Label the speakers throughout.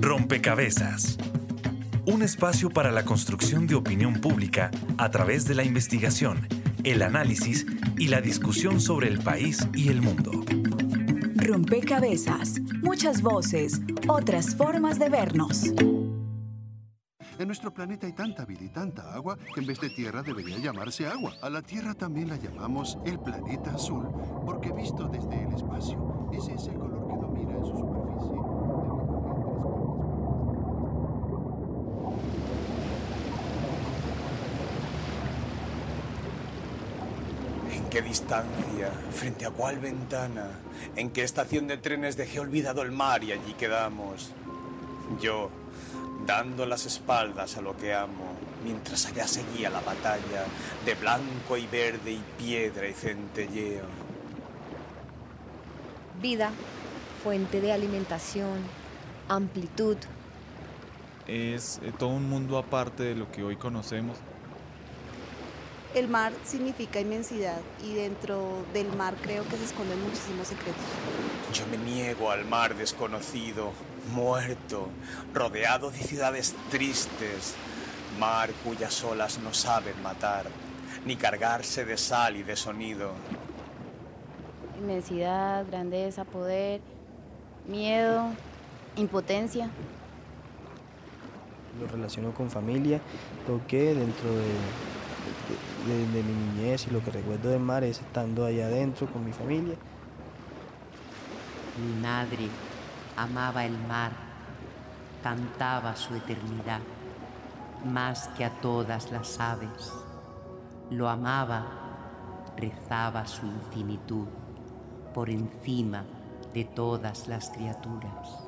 Speaker 1: Rompecabezas. Un espacio para la construcción de opinión pública a través de la investigación, el análisis y la discusión sobre el país y el mundo.
Speaker 2: Rompecabezas. Muchas voces, otras formas de vernos.
Speaker 3: En nuestro planeta hay tanta vida y tanta agua que en vez de tierra debería llamarse agua. A la Tierra también la llamamos el planeta azul, porque visto desde el espacio, ese es el color que domina en su superficie.
Speaker 4: ¿En qué distancia? ¿Frente a cuál ventana? ¿En qué estación de trenes dejé olvidado el mar y allí quedamos? Yo, dando las espaldas a lo que amo, mientras allá seguía la batalla de blanco y verde y piedra y centelleo.
Speaker 5: Vida, fuente de alimentación, amplitud.
Speaker 6: Es eh, todo un mundo aparte de lo que hoy conocemos.
Speaker 7: El mar significa inmensidad y dentro del mar creo que se esconden muchísimos secretos.
Speaker 4: Yo me niego al mar desconocido, muerto, rodeado de ciudades tristes, mar cuyas olas no saben matar, ni cargarse de sal y de sonido.
Speaker 8: Inmensidad, grandeza, poder, miedo, impotencia.
Speaker 9: Lo relaciono con familia, porque dentro de, de- de- de mi niñez y lo que recuerdo del mar es estando allá adentro con mi familia.
Speaker 10: Mi madre amaba el mar, cantaba su eternidad, más que a todas las aves. Lo amaba, rezaba su infinitud por encima de todas las criaturas.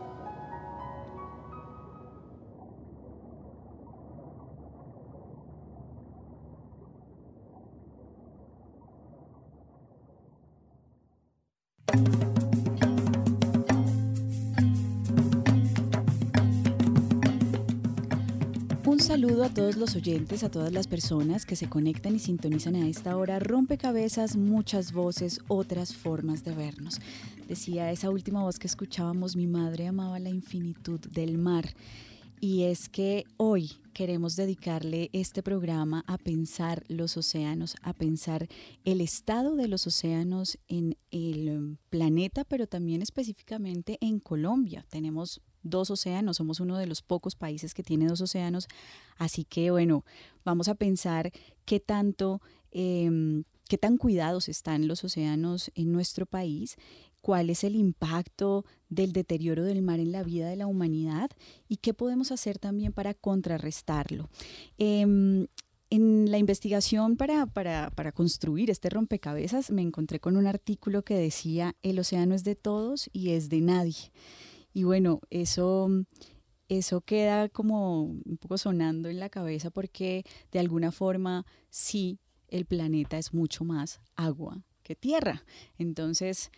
Speaker 11: A todos los oyentes, a todas las personas que se conectan y sintonizan a esta hora. Rompecabezas, muchas voces, otras formas de vernos. Decía esa última voz que escuchábamos, mi madre amaba la infinitud del mar. Y es que hoy queremos dedicarle este programa a pensar los océanos, a pensar el estado de los océanos en el planeta, pero también específicamente en Colombia. Tenemos dos océanos, somos uno de los pocos países que tiene dos océanos, así que bueno, vamos a pensar qué tanto, em, qué tan cuidados están los océanos en nuestro país, cuál es el impacto del deterioro del mar en la vida de la humanidad y qué podemos hacer también para contrarrestarlo. Em, en la investigación para, para, para construir este rompecabezas me encontré con un artículo que decía el océano es de todos y es de nadie. Y bueno, eso, eso queda como un poco sonando en la cabeza porque de alguna forma sí el planeta es mucho más agua que tierra. Entonces,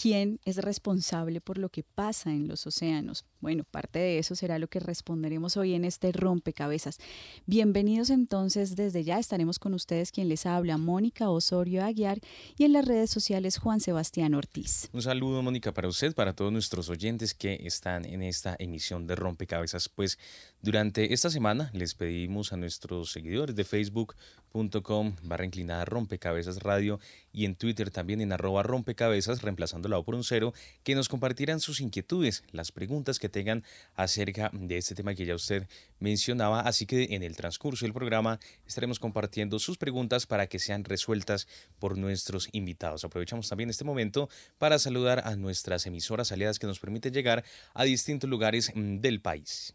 Speaker 11: ¿quién es responsable por lo que pasa en los océanos? Bueno, parte de eso será lo que responderemos hoy en este rompecabezas. Bienvenidos entonces desde ya, estaremos con ustedes quien les habla, Mónica Osorio Aguiar y en las redes sociales Juan Sebastián Ortiz.
Speaker 12: Un saludo, Mónica, para usted, para todos nuestros oyentes que están en esta emisión de Rompecabezas. Pues durante esta semana les pedimos a nuestros seguidores de facebook.com barra inclinada Rompecabezas Radio y en Twitter también en arroba rompecabezas, reemplazando la O por un cero, que nos compartieran sus inquietudes, las preguntas que tengan acerca de este tema que ya usted mencionaba. Así que en el transcurso del programa estaremos compartiendo sus preguntas para que sean resueltas por nuestros invitados. Aprovechamos también este momento para saludar a nuestras emisoras aliadas que nos permiten llegar a distintos lugares mm, del país.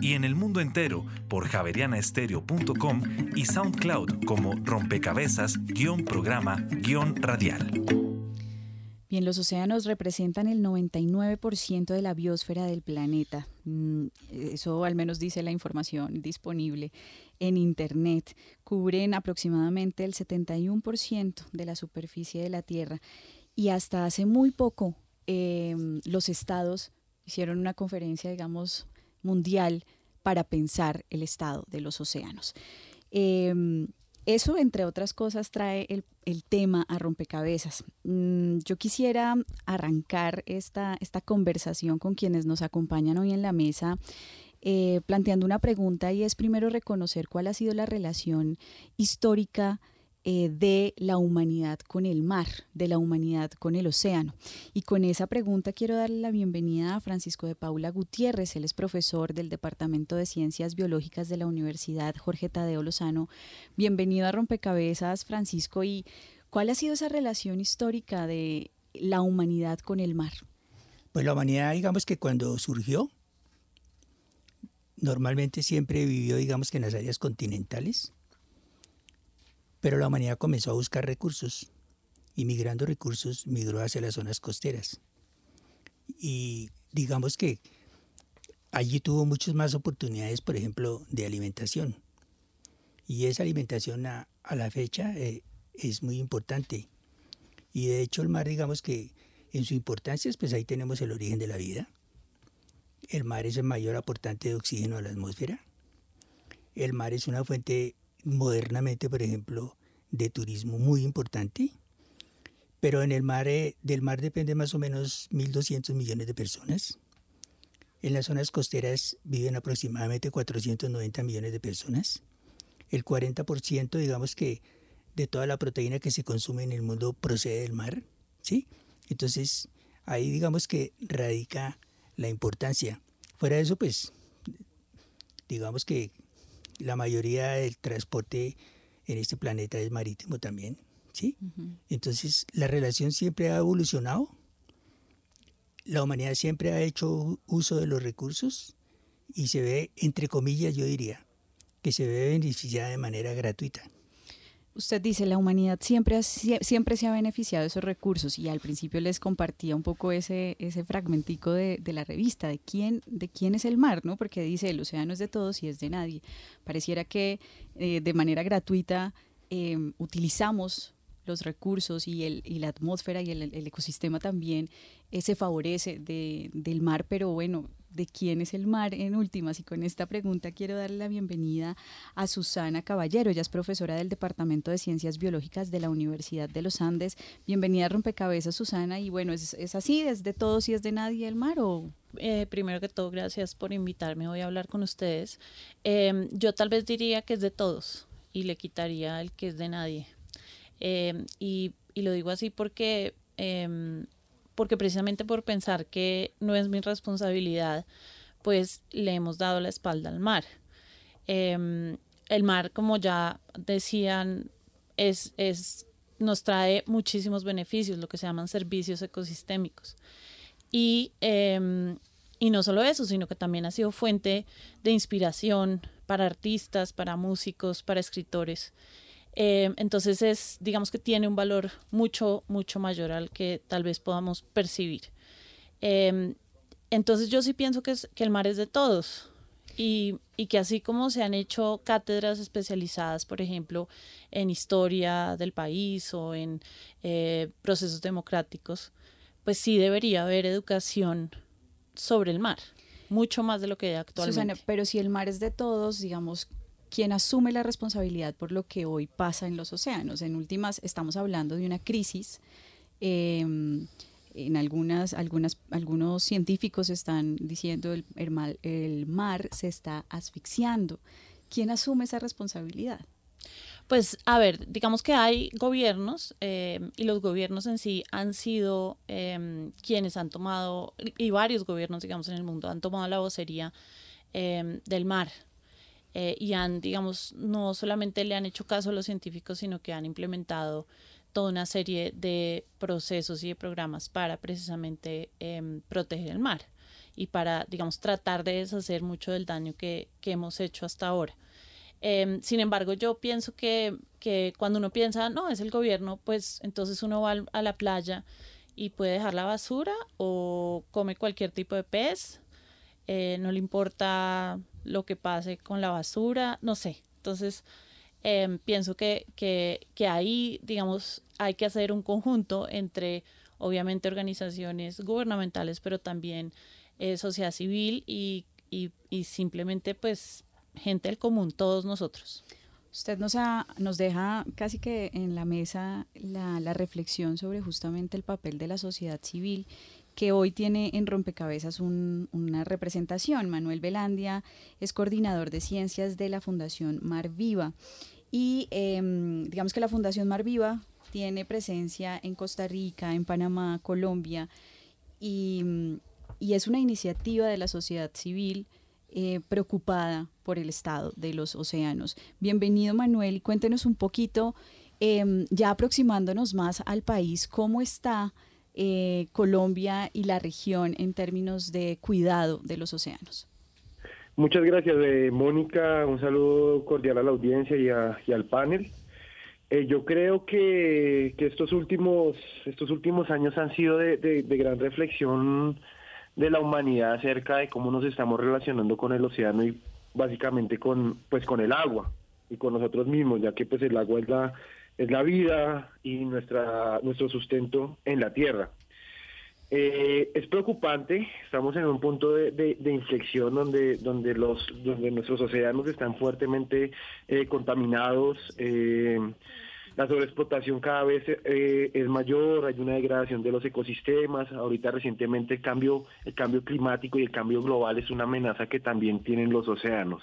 Speaker 1: Y en el mundo entero por javerianaestereo.com y SoundCloud como rompecabezas-programa-radial.
Speaker 11: Bien, los océanos representan el 99% de la biosfera del planeta. Mm, eso al menos dice la información disponible en Internet. Cubren aproximadamente el 71% de la superficie de la Tierra. Y hasta hace muy poco em, los estados hicieron una conferencia, digamos, mundial para pensar el estado de los océanos. Em, eso, entre otras cosas, trae el, tema a rompecabezas. Mm, yo quisiera arrancar esta, esta conversación con quienes nos acompañan hoy en la mesa. Eh, planteando una pregunta y es primero reconocer cuál ha sido la relación histórica eh, de la humanidad con el mar, de la humanidad con el océano. Y con esa pregunta quiero darle la bienvenida a Francisco de Paula Gutiérrez. Él es profesor del Departamento de Ciencias Biológicas de la Universidad Jorge Tadeo Lozano. Bienvenido a Rompecabezas, Francisco. ¿Y cuál ha sido esa relación histórica de la humanidad con el mar?
Speaker 13: Pues la humanidad, digamos que cuando surgió, normalmente siempre vivió, digamos que en las áreas continentales pero la humanidad comenzó a buscar recursos y migrando recursos migró hacia las zonas costeras. Y digamos que allí tuvo muchas más oportunidades, por ejemplo, de alimentación. Y esa alimentación a, la fecha eh, es muy importante. Y de hecho el mar, digamos que en su importancia, pues ahí tenemos el origen de la vida. El mar es el mayor aportante de oxígeno a la atmósfera. El mar es una fuente modernamente, por ejemplo, de turismo muy importante, pero en el mar, eh, del mar depende más o menos 1.200 millones de personas. En las zonas costeras viven aproximadamente 490 millones de personas. El 40%, digamos que, de toda la proteína que se consume en el mundo procede del mar, ¿sí? Entonces, ahí digamos que radica la importancia. Fuera de eso, pues, digamos que la mayoría del transporte en este planeta es marítimo también, ¿sí? Entonces, la relación siempre ha evolucionado, la humanidad siempre ha hecho uso de los recursos y se ve, entre comillas, yo diría, que se ve beneficiada de manera gratuita.
Speaker 11: Usted dice, la humanidad siempre, siempre se ha beneficiado de esos recursos y al principio les compartía un poco ese, ese fragmentico de, la revista, de quién, de quién es el mar, ¿no? Porque dice, el océano es de todos y es de nadie. Pareciera que eh, de manera gratuita em, utilizamos los recursos y, el, y la atmósfera y el, ecosistema también eh, se favorece del mar, pero bueno, de quién es el mar en últimas. Y con esta pregunta quiero darle la bienvenida a Susana Caballero. Ella es profesora del Departamento de Ciencias Biológicas de la Universidad de los Andes. Bienvenida a Rompecabezas, Susana. Y bueno, ¿es, es así? ¿Es de todos y es de nadie el mar o...?
Speaker 14: Eh, primero que todo, gracias por invitarme hoy a hablar con ustedes. Em, yo tal vez diría que es de todos y le quitaría el que es de nadie. Em, y, y, lo digo así porque em, porque precisamente por pensar que no es mi responsabilidad, pues le hemos dado la espalda al mar. Em, el mar, como ya decían, es, es, nos trae muchísimos beneficios, lo que se llaman servicios ecosistémicos. Y, em, y no solo eso, sino que también ha sido fuente de inspiración para artistas, para músicos, para escritores. Eh, entonces es, digamos que tiene un valor mucho, mucho mayor al que tal vez podamos percibir. Em, entonces yo sí pienso que el mar es de todos y, y, que así como se han hecho cátedras especializadas, por ejemplo, en historia del país o en eh, procesos democráticos, pues sí debería haber educación sobre el mar, mucho más de lo que hay actualmente.
Speaker 11: Susana, pero si el mar es de todos, digamos, ¿Quién asume la responsabilidad por lo que hoy pasa en los océanos. En últimas, estamos hablando de una crisis. Em, en algunas, algunas, algunos científicos están diciendo el, el, el mar se está asfixiando. ¿Quién asume esa responsabilidad?
Speaker 14: Pues a ver, digamos que hay gobiernos em, y los gobiernos en sí han sido em, quienes han tomado, y varios gobiernos, digamos, en el mundo han tomado la vocería del mar, eh, y han, digamos, no solamente le han hecho caso a los científicos, sino que han implementado toda una serie de procesos y de programas para precisamente em, proteger el mar y para, digamos, tratar de deshacer mucho del daño que, que hemos hecho hasta ahora. Em, sin embargo, yo pienso que, que, cuando uno piensa, no, es el gobierno, pues entonces uno va a la playa y puede dejar la basura o come cualquier tipo de pez, eh, no le importa lo que pase con la basura, no sé. Entonces, em, pienso que, que, que ahí, digamos, hay que hacer un conjunto entre, obviamente, organizaciones gubernamentales, pero también eh, sociedad civil y, y, y, simplemente, pues, gente del común, todos nosotros.
Speaker 11: Usted nos, nos deja casi que en la mesa la, la reflexión sobre justamente el papel de la sociedad civil que hoy tiene en Rompecabezas un, una representación. Manuel Velandia es coordinador de ciencias de la Fundación Mar Viva. Y eh, digamos que la Fundación Mar Viva tiene presencia en Costa Rica, en Panamá, Colombia, y, es una iniciativa de la sociedad civil eh, preocupada por el estado de los océanos. Bienvenido Manuel y cuéntenos un poquito, eh, ya aproximándonos más al país, cómo está eh, Colombia y la región en términos de cuidado de los océanos.
Speaker 15: Muchas gracias, eh, Mónica. Un saludo cordial a la audiencia y, a, y al panel. Eh, yo creo que, que, estos últimos estos últimos años han sido de, de, de, gran reflexión de la humanidad acerca de cómo nos estamos relacionando con el océano y básicamente con pues con el agua y con nosotros mismos, ya que pues el agua es la es la vida y nuestra, nuestro sustento en la tierra. Eh, es preocupante, estamos en un punto de, inflexión donde, donde, los, donde nuestros océanos están fuertemente eh, contaminados, eh, la sobreexplotación cada vez es mayor, hay una degradación de los ecosistemas, ahorita recientemente el cambio, el cambio climático y el cambio global es una amenaza que también tienen los océanos.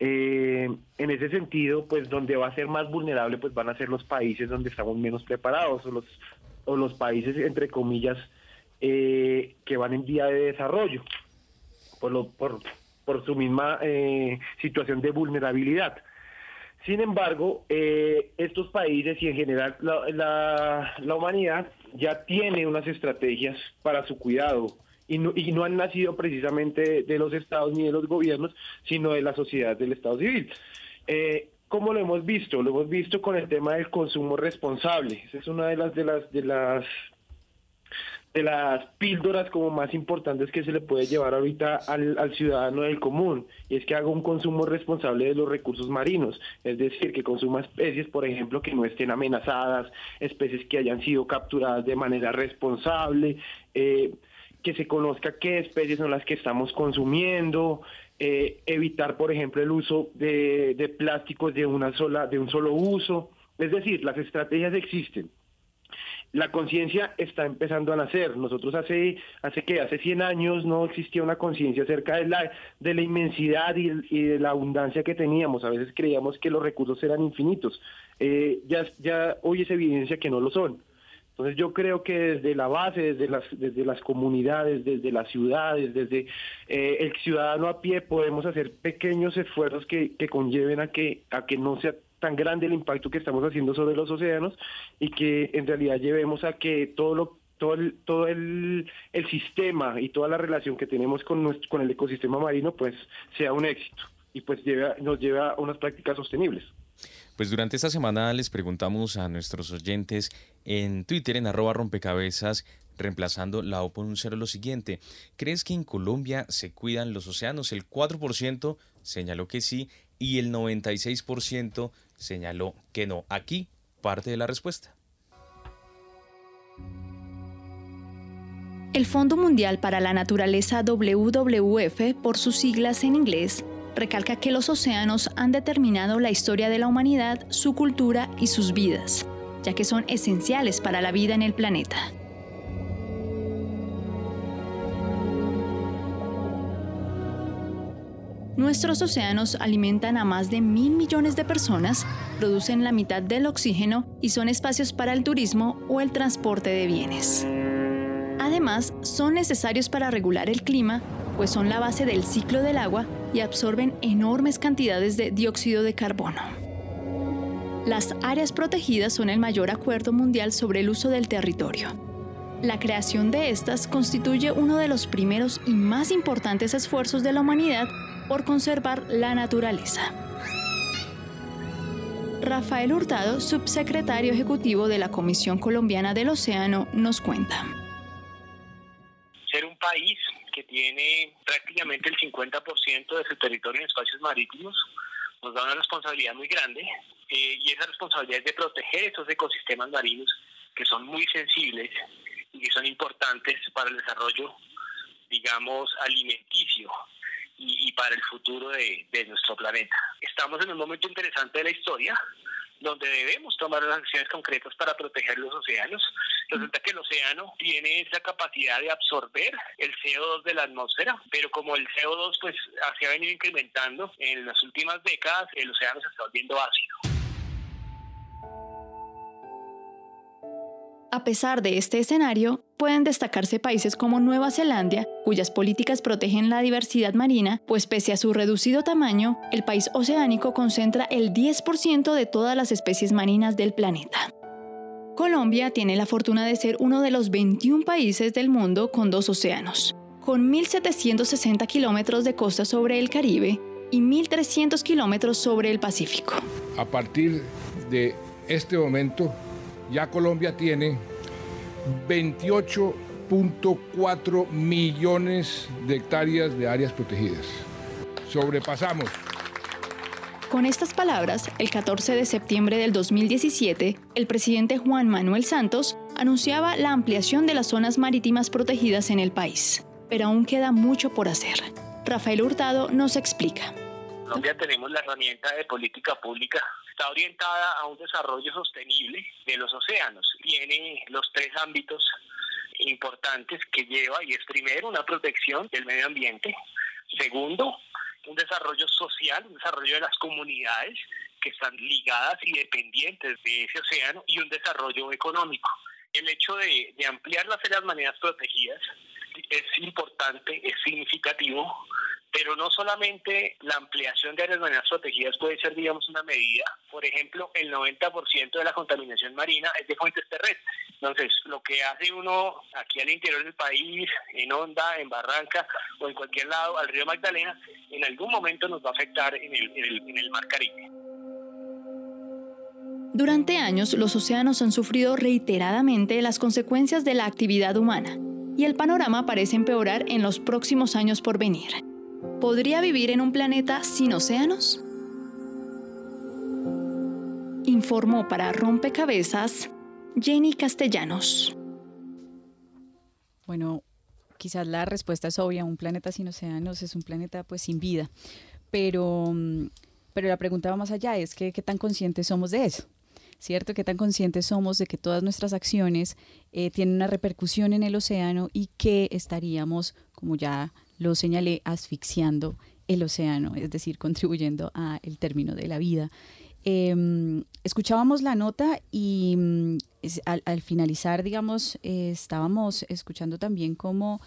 Speaker 15: Eh, en ese sentido, pues donde va a ser más vulnerable, pues van a ser los países donde estamos menos preparados o los, o los países, entre comillas, eh, que van en vía de desarrollo por, lo, por, por su misma eh, situación de vulnerabilidad. Sin embargo, eh, estos países y en general la, la, la humanidad ya tiene unas estrategias para su cuidado y no, y no han nacido precisamente de los estados ni de los gobiernos, sino de la sociedad del Estado civil. Eh, ¿Cómo lo hemos visto? Lo hemos visto con el tema del consumo responsable. Esa es una de las de las de las de las píldoras como más importantes que se le puede llevar ahorita al, ciudadano del común, y es que haga un consumo responsable de los recursos marinos, es decir, que consuma especies, por ejemplo, que no estén amenazadas, especies que hayan sido capturadas de manera responsable, eh, que se conozca qué especies son las que estamos consumiendo, eh, evitar, por ejemplo, el uso de, plásticos de una sola, de un solo uso. Es decir, las estrategias existen. La conciencia está empezando a nacer. Nosotros hace, hace que hace 100 años no existía una conciencia acerca de la, de la inmensidad y, de la abundancia que teníamos. A veces creíamos que los recursos eran infinitos. Eh, ya hoy es evidencia que no lo son. Entonces yo creo que desde la base, desde las, desde las comunidades, desde las ciudades, desde eh, el ciudadano a pie podemos hacer pequeños esfuerzos que, que conlleven a que, a que no sea tan grande el impacto que estamos haciendo sobre los océanos y que en realidad llevemos a que todo lo todo el, todo el, el sistema y toda la relación que tenemos con, nuestro, con el ecosistema marino pues sea un éxito y pues nos lleve a unas prácticas sostenibles.
Speaker 12: Pues durante esta semana les preguntamos a nuestros oyentes en Twitter, en arroba rompecabezas, reemplazando la O por un cero, lo siguiente. ¿Crees que en Colombia se cuidan los océanos? El 4% señaló que sí y el 96% señaló que no. Aquí parte de la respuesta.
Speaker 16: El Fondo Mundial para la Naturaleza WWF, por sus siglas en inglés, recalca que los océanos han determinado la historia de la humanidad, su cultura y sus vidas, ya que son esenciales para la vida en el planeta. Nuestros océanos alimentan a más de mil millones de personas, producen la mitad del oxígeno y son espacios para el turismo o el transporte de bienes. Además, son necesarios para regular el clima, pues son la base del ciclo del agua y absorben enormes cantidades de dióxido de carbono. Las áreas protegidas son el mayor acuerdo mundial sobre el uso del territorio. La creación de estas constituye uno de los primeros y más importantes esfuerzos de la humanidad por conservar la naturaleza. Rafael Hurtado, subsecretario ejecutivo de la Comisión Colombiana del Océano, nos cuenta.
Speaker 17: Ser un país tiene prácticamente el 50% de su territorio en espacios marítimos nos da una responsabilidad muy grande eh, y esa responsabilidad es de proteger estos ecosistemas marinos que son muy sensibles y que son importantes para el desarrollo, digamos, alimenticio y, para el futuro de, de nuestro planeta. Estamos en un momento interesante de la historia donde debemos tomar unas acciones concretas para proteger los océanos. Resulta que el océano tiene esa capacidad de absorber el CO2 de la atmósfera, pero como el CO2 pues se ha venido incrementando en las últimas décadas, el océano se está volviendo ácido.
Speaker 16: A pesar de este escenario, pueden destacarse países como Nueva Zelanda, cuyas políticas protegen la diversidad marina, pues pese a su reducido tamaño, el país oceánico concentra el 10% de todas las especies marinas del planeta. Colombia tiene la fortuna de ser uno de los 21 países del mundo con dos océanos, con 1.760 kilómetros de costa sobre el Caribe y 1.300 kilómetros sobre el Pacífico.
Speaker 18: A partir de este momento, ya Colombia tiene 28.4 millones de hectáreas de áreas protegidas. Sobrepasamos.
Speaker 16: Con estas palabras, el 14 de septiembre del 2017, el presidente Juan Manuel Santos anunciaba la ampliación de las zonas marítimas protegidas en el país. Pero aún queda mucho por hacer. Rafael Hurtado nos explica.
Speaker 17: Colombia tenemos la herramienta de política pública está orientada a un desarrollo sostenible de los océanos. Tiene los tres ámbitos importantes que lleva y es primero una protección del medio ambiente, segundo un desarrollo social, un desarrollo de las comunidades que están ligadas y dependientes de ese océano y un desarrollo económico. El hecho de, de ampliar las áreas marinas protegidas es importante, es significativo pero no solamente la ampliación de áreas marinas protegidas puede ser, digamos, una medida. Por ejemplo, el 90% de la contaminación marina es de fuentes terrestres. Entonces, lo que hace uno aquí al interior del país, en Honda, en Barranca o en cualquier lado, al río Magdalena, en algún momento nos va a afectar en el, en el, en el mar Caribe.
Speaker 16: Durante años, los océanos han sufrido reiteradamente las consecuencias de la actividad humana, y el panorama parece empeorar en los próximos años por venir. ¿Podría vivir en un planeta sin océanos? Informó para Rompecabezas Jenny Castellanos.
Speaker 11: Bueno, quizás la respuesta es obvia, un planeta sin océanos es un planeta pues sin vida, pero, pero la pregunta va más allá, es que qué tan conscientes somos de eso. ¿Cierto? ¿Qué tan conscientes somos de que todas nuestras acciones eh, tienen una repercusión en el océano y que estaríamos, como ya lo señalé, asfixiando el océano, es decir, contribuyendo al término de la vida. Em, escuchábamos la nota y mm, al, finalizar, digamos, estábamos escuchando también cómo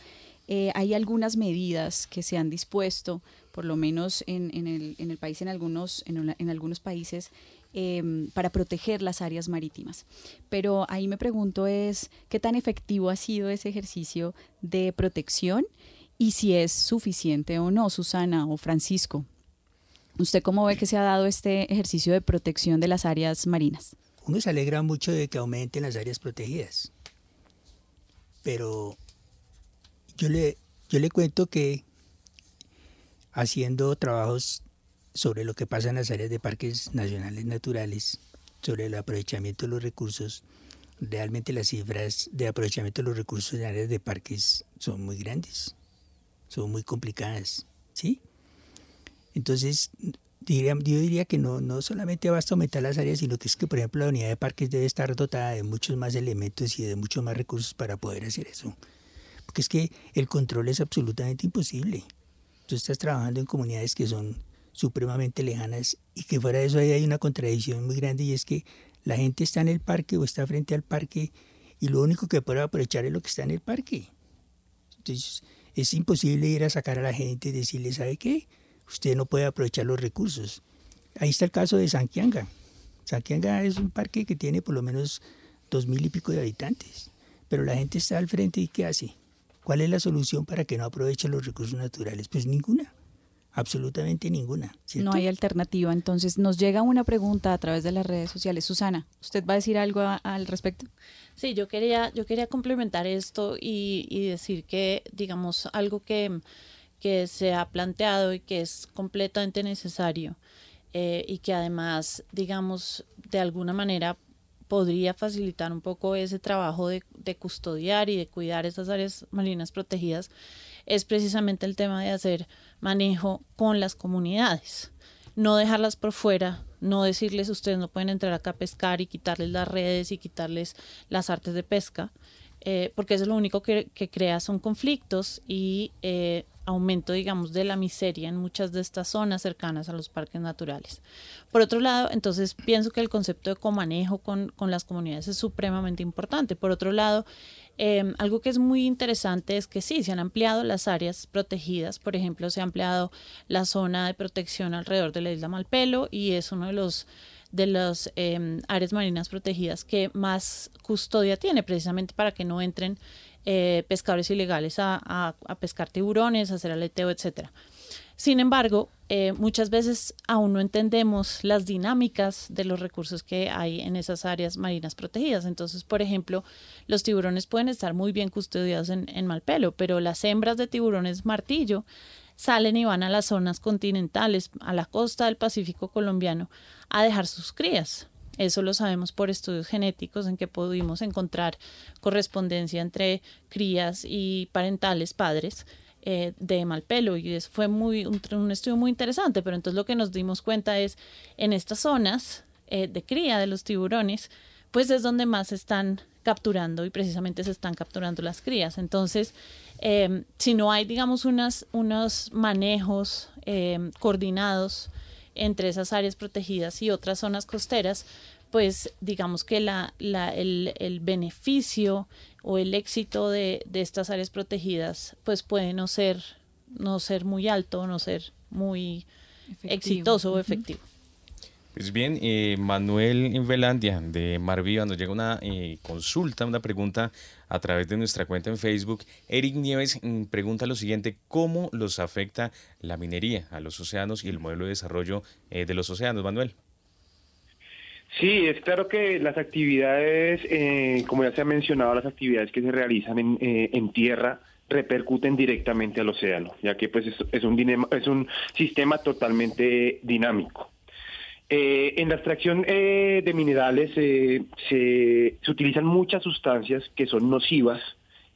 Speaker 11: eh, hay algunas medidas que se han dispuesto, por lo menos en, el, país, en algunos, en, algunos países, em, para proteger las áreas marítimas. Pero ahí me pregunto es, ¿qué tan efectivo ha sido ese ejercicio de protección? Y si es suficiente o no, Susana o Francisco. ¿Usted cómo ve que se ha dado este ejercicio de protección de las áreas marinas?
Speaker 13: Uno se alegra mucho de que aumenten las áreas protegidas, pero yo le, yo le cuento que haciendo trabajos sobre lo que pasa en las áreas de parques nacionales naturales, sobre el aprovechamiento de los recursos, realmente las cifras de aprovechamiento de los recursos en áreas de parques son muy grandes son muy complicadas, ¿sí? Entonces, diría, yo diría que no, no solamente basta aumentar las áreas, sino que es que, por ejemplo, la unidad de parques debe estar dotada de muchos más elementos y de muchos más recursos para poder hacer eso. Porque es que el control es absolutamente imposible. Tú estás trabajando en comunidades que son supremamente lejanas y que fuera de eso ahí hay una contradicción muy grande y es que la gente está en el parque o está frente al parque y lo único que puede aprovechar es lo que está en el parque. Entonces, es imposible ir a sacar a la gente y decirle, ¿sabe qué? Usted no puede aprovechar los recursos. Ahí está el caso de Sanquianga. Sanquianga es un parque que tiene por lo menos dos mil y pico de habitantes, pero la gente está al frente y ¿qué hace? ¿Cuál es la solución para que no aproveche los recursos naturales? Pues ninguna. Absolutamente ninguna.
Speaker 11: No hay alternativa. Entonces nos llega una pregunta a través de las redes sociales. Susana, ¿usted va a decir algo al respecto?
Speaker 14: Sí, yo quería, yo quería complementar esto y, y decir que, digamos, algo que, que, se ha planteado y que es completamente necesario eh, y que además, digamos, de alguna manera podría facilitar un poco ese trabajo de, de custodiar y de cuidar esas áreas marinas protegidas es precisamente el tema de hacer manejo con las comunidades. No dejarlas por fuera, no decirles ustedes no pueden entrar acá a pescar y quitarles las redes y quitarles las artes de pesca, eh, porque eso es lo único que, crea son conflictos y eh, aumento, digamos, de la miseria en muchas de estas zonas cercanas a los parques naturales. Por otro lado, entonces pienso que el concepto de comanejo con, con las comunidades es supremamente importante. Por otro lado, Em, algo que es muy interesante es que sí, se han ampliado las áreas protegidas. Por ejemplo, se ha ampliado la zona de protección alrededor de la isla Malpelo y es uno de los de las em, áreas marinas protegidas que más custodia tiene, precisamente para que no entren eh, pescadores ilegales a, pescar tiburones, a hacer aleteo, etcétera. Sin embargo, eh, muchas veces aún no entendemos las dinámicas de los recursos que hay en esas áreas marinas protegidas. Entonces, por ejemplo, los tiburones pueden estar muy bien custodiados en Malpelo, pero las hembras de tiburones martillo salen y van a las zonas continentales, a la costa del Pacífico colombiano, a dejar sus crías. Eso lo sabemos por estudios genéticos en que pudimos encontrar correspondencia entre crías y parentales padres eh, de Malpelo y eso fue muy, un, estudio muy interesante, pero entonces lo que nos dimos cuenta es en estas zonas eh, de cría de los tiburones, pues es donde más se están capturando y precisamente se están capturando las crías. Entonces, em, si no hay, digamos, unos manejos coordinados entre esas áreas protegidas y otras zonas costeras, pues digamos que la, la, el, el, beneficio o el éxito de, de, estas áreas protegidas pues puede no ser, no ser muy alto, no ser muy exitoso o efectivo.
Speaker 12: Pues bien, eh, Manuel en Velandia de Marviva nos llega una eh, consulta, una pregunta a través de nuestra cuenta en Facebook. Eric Nieves mm, pregunta lo siguiente, ¿cómo los afecta la minería a los océanos y el modelo de desarrollo eh, de los océanos, Manuel?
Speaker 15: Sí, es claro que las actividades, eh, como ya se ha mencionado, las actividades que se realizan en, eh, en tierra repercuten directamente al océano, ya que pues es, un, es un sistema totalmente dinámico. Eh, en la extracción de minerales se, se utilizan muchas sustancias que son nocivas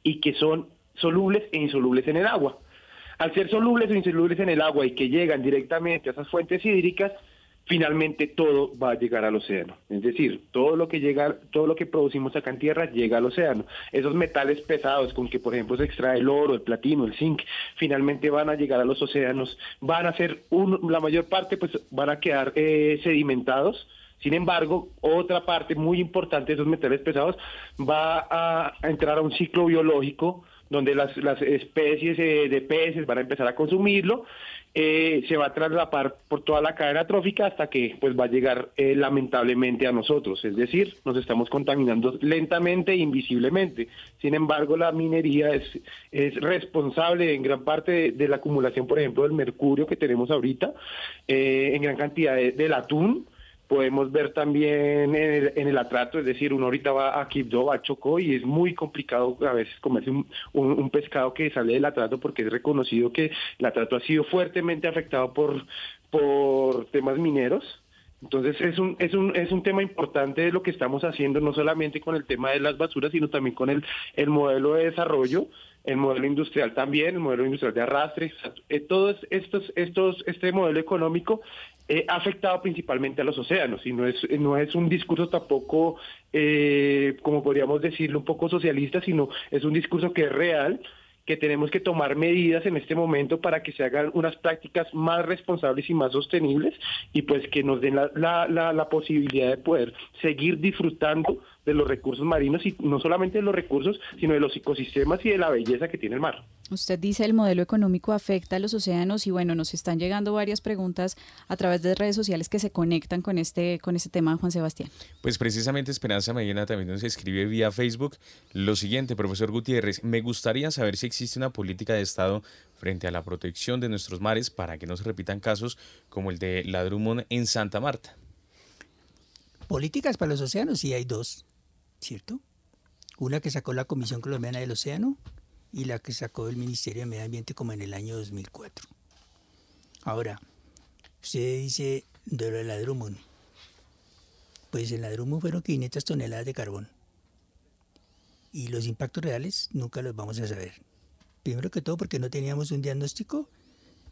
Speaker 15: y que son solubles e insolubles en el agua. Al ser solubles o insolubles en el agua y que llegan directamente a esas fuentes hídricas, finalmente todo va a llegar al océano. Es decir, todo lo que llega, todo lo que producimos acá en tierra llega al océano. Esos metales pesados con que, por ejemplo, se extrae el oro, el platino, el zinc, finalmente van a llegar a los océanos, van a ser, la mayor parte, pues van a quedar eh, sedimentados. Sin embargo, otra parte muy importante de esos metales pesados va a entrar a un ciclo biológico donde las, las especies eh, de peces van a empezar a consumirlo eh, se va a trasladar por toda la cadena trófica hasta que pues va a llegar eh, lamentablemente a nosotros, es decir, nos estamos contaminando lentamente e invisiblemente. Sin embargo, la minería es, es responsable en gran parte de, la acumulación, por ejemplo, del mercurio que tenemos ahorita, eh, en gran cantidad del atún, podemos ver también en el, atrato, es decir, uno ahorita va a Quibdó, a Chocó y es muy complicado a veces comerse un, pescado que sale del atrato porque es reconocido que el atrato ha sido fuertemente afectado por, por temas mineros. Entonces es un, es, un, es un tema importante de lo que estamos haciendo, no solamente con el tema de las basuras, sino también con el, el modelo de desarrollo el modelo industrial también, el modelo industrial de arrastre, eh, todos estos, estos, este modelo económico eh, ha afectado principalmente a los océanos y no es, no es un discurso tampoco, eh, como podríamos decirlo, un poco socialista, sino es un discurso que es real, que tenemos que tomar medidas en este momento para que se hagan unas prácticas más responsables y más sostenibles y pues que nos den la, la, la posibilidad de poder seguir disfrutando de los recursos marinos y no solamente de los recursos, sino de los ecosistemas y de la belleza que tiene el mar.
Speaker 11: Usted dice el modelo económico afecta a los océanos y bueno, nos están llegando varias preguntas a través de redes sociales que se conectan con este, con este tema, Juan Sebastián.
Speaker 12: Pues precisamente Esperanza Medina también nos escribe vía Facebook lo siguiente, profesor Gutiérrez, me gustaría saber si existe una política de Estado frente a la protección de nuestros mares para que no se repitan casos como el de la Drummond en Santa Marta.
Speaker 13: Políticas para los océanos sí hay dos, ¿cierto? Una que sacó la Comisión Colombiana del Océano y la que sacó el Ministerio de Medio Ambiente como en el año 2004. Ahora, usted dice de lo de la Drummond. Pues en la Drummond fueron 500 toneladas de carbón. Y los impactos reales nunca los vamos a saber. Primero que todo porque no teníamos un diagnóstico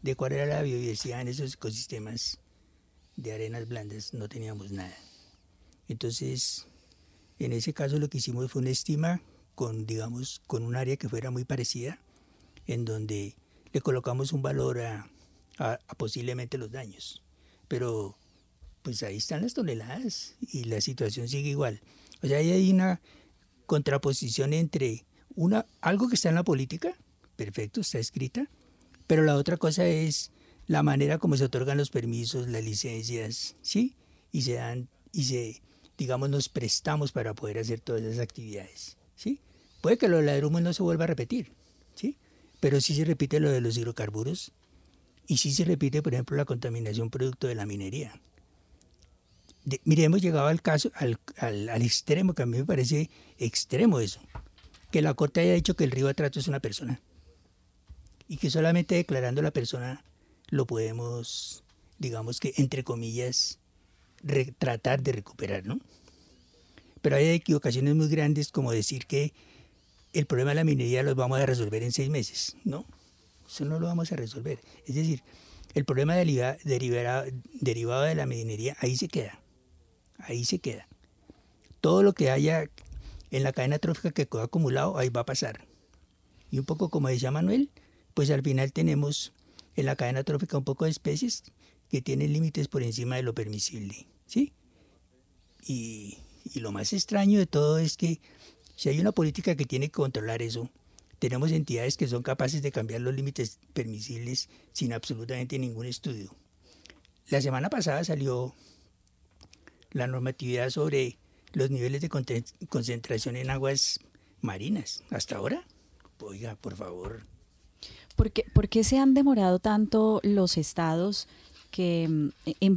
Speaker 13: de cuál era la biodiversidad en esos ecosistemas de arenas blandas. No teníamos nada. Entonces, en ese caso lo que hicimos fue una estima con, digamos, con un área que fuera muy parecida, en donde le colocamos un valor a, posiblemente los daños. Pero pues ahí están las toneladas y la situación sigue igual. O sea, ahí hay una contraposición entre una, algo que está en la política, perfecto, está escrita, pero la otra cosa es la manera como se otorgan los permisos, las licencias, ¿sí? Y se dan, y se, digamos, nos prestamos para poder hacer todas esas actividades. ¿sí? Puede que lo de la no se vuelva a repetir, ¿sí? Pero sí se repite lo de los hidrocarburos y sí se repite, por ejemplo, la contaminación producto de la minería. mire, hemos llegado al caso, al, al, extremo, que a mí me parece extremo eso, que la Corte haya dicho que el río Atrato es una persona y que solamente declarando la persona lo podemos, digamos que, entre comillas, tratar de recuperar, ¿no? Pero hay equivocaciones muy grandes como decir que el problema de la minería lo vamos a resolver en seis meses. No, eso no lo vamos a resolver. Es decir, el problema derivado de la minería ahí se queda. Ahí se queda. Todo lo que haya en la cadena trófica que quedó acumulado, ahí va a pasar. Y un poco como decía Manuel, pues al final tenemos en la cadena trófica un poco de especies que tienen límites por encima de lo permisible. ¿Sí? Y y lo más extraño de todo es que si hay una política que tiene que controlar eso, tenemos entidades que son capaces de cambiar los límites permisibles sin absolutamente ningún estudio. La semana pasada salió la normatividad sobre los niveles de concentración en aguas marinas. Hasta ahora, oiga, por favor.
Speaker 11: ¿Por qué, ¿Por qué se han demorado tanto los estados que mm,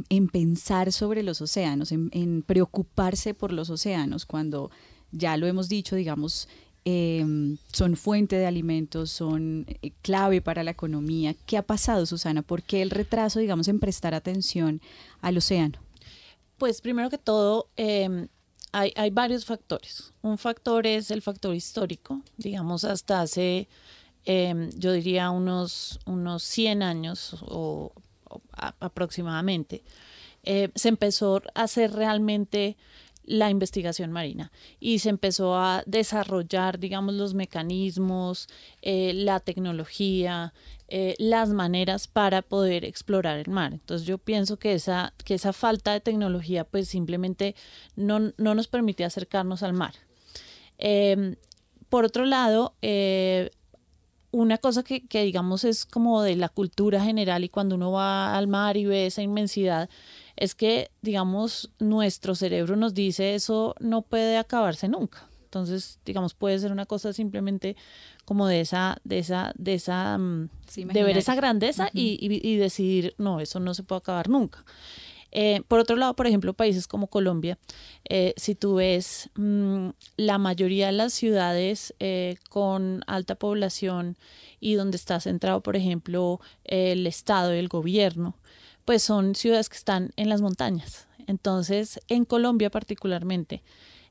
Speaker 11: en, pensar sobre los océanos, en, preocuparse por los océanos, cuando ya lo hemos dicho, digamos, em, son fuente de alimentos, son eh, clave para la economía. ¿Qué ha pasado, Susana? ¿Por qué el retraso, digamos, en prestar atención al océano?
Speaker 14: Pues primero que todo, em, hay, varios factores. Un factor es el factor histórico, digamos, hasta hace, em, yo diría, unos, unos 100 años o aproximadamente, eh, se empezó a hacer realmente la investigación marina y se empezó a desarrollar, digamos, los mecanismos, eh, la tecnología, eh, las maneras para poder explorar el mar. Entonces yo pienso que esa, que esa falta de tecnología pues simplemente no, no nos permite acercarnos al mar. Por otro lado, una cosa que, digamos es como de la cultura general y cuando uno va al mar y ve esa inmensidad, es que digamos nuestro cerebro nos dice eso no puede acabarse nunca. Entonces, digamos, puede ser una cosa simplemente como de esa, de esa, de esa, mm, de ver esa grandeza y, y, decidir, no, eso no se puede acabar nunca. Eh, por otro lado, por ejemplo, países como Colombia, eh, si tú ves mm, la mayoría de las ciudades eh, con alta población y donde está centrado, por ejemplo, el Estado y el gobierno, pues son ciudades que están en las montañas. Entonces, en Colombia particularmente,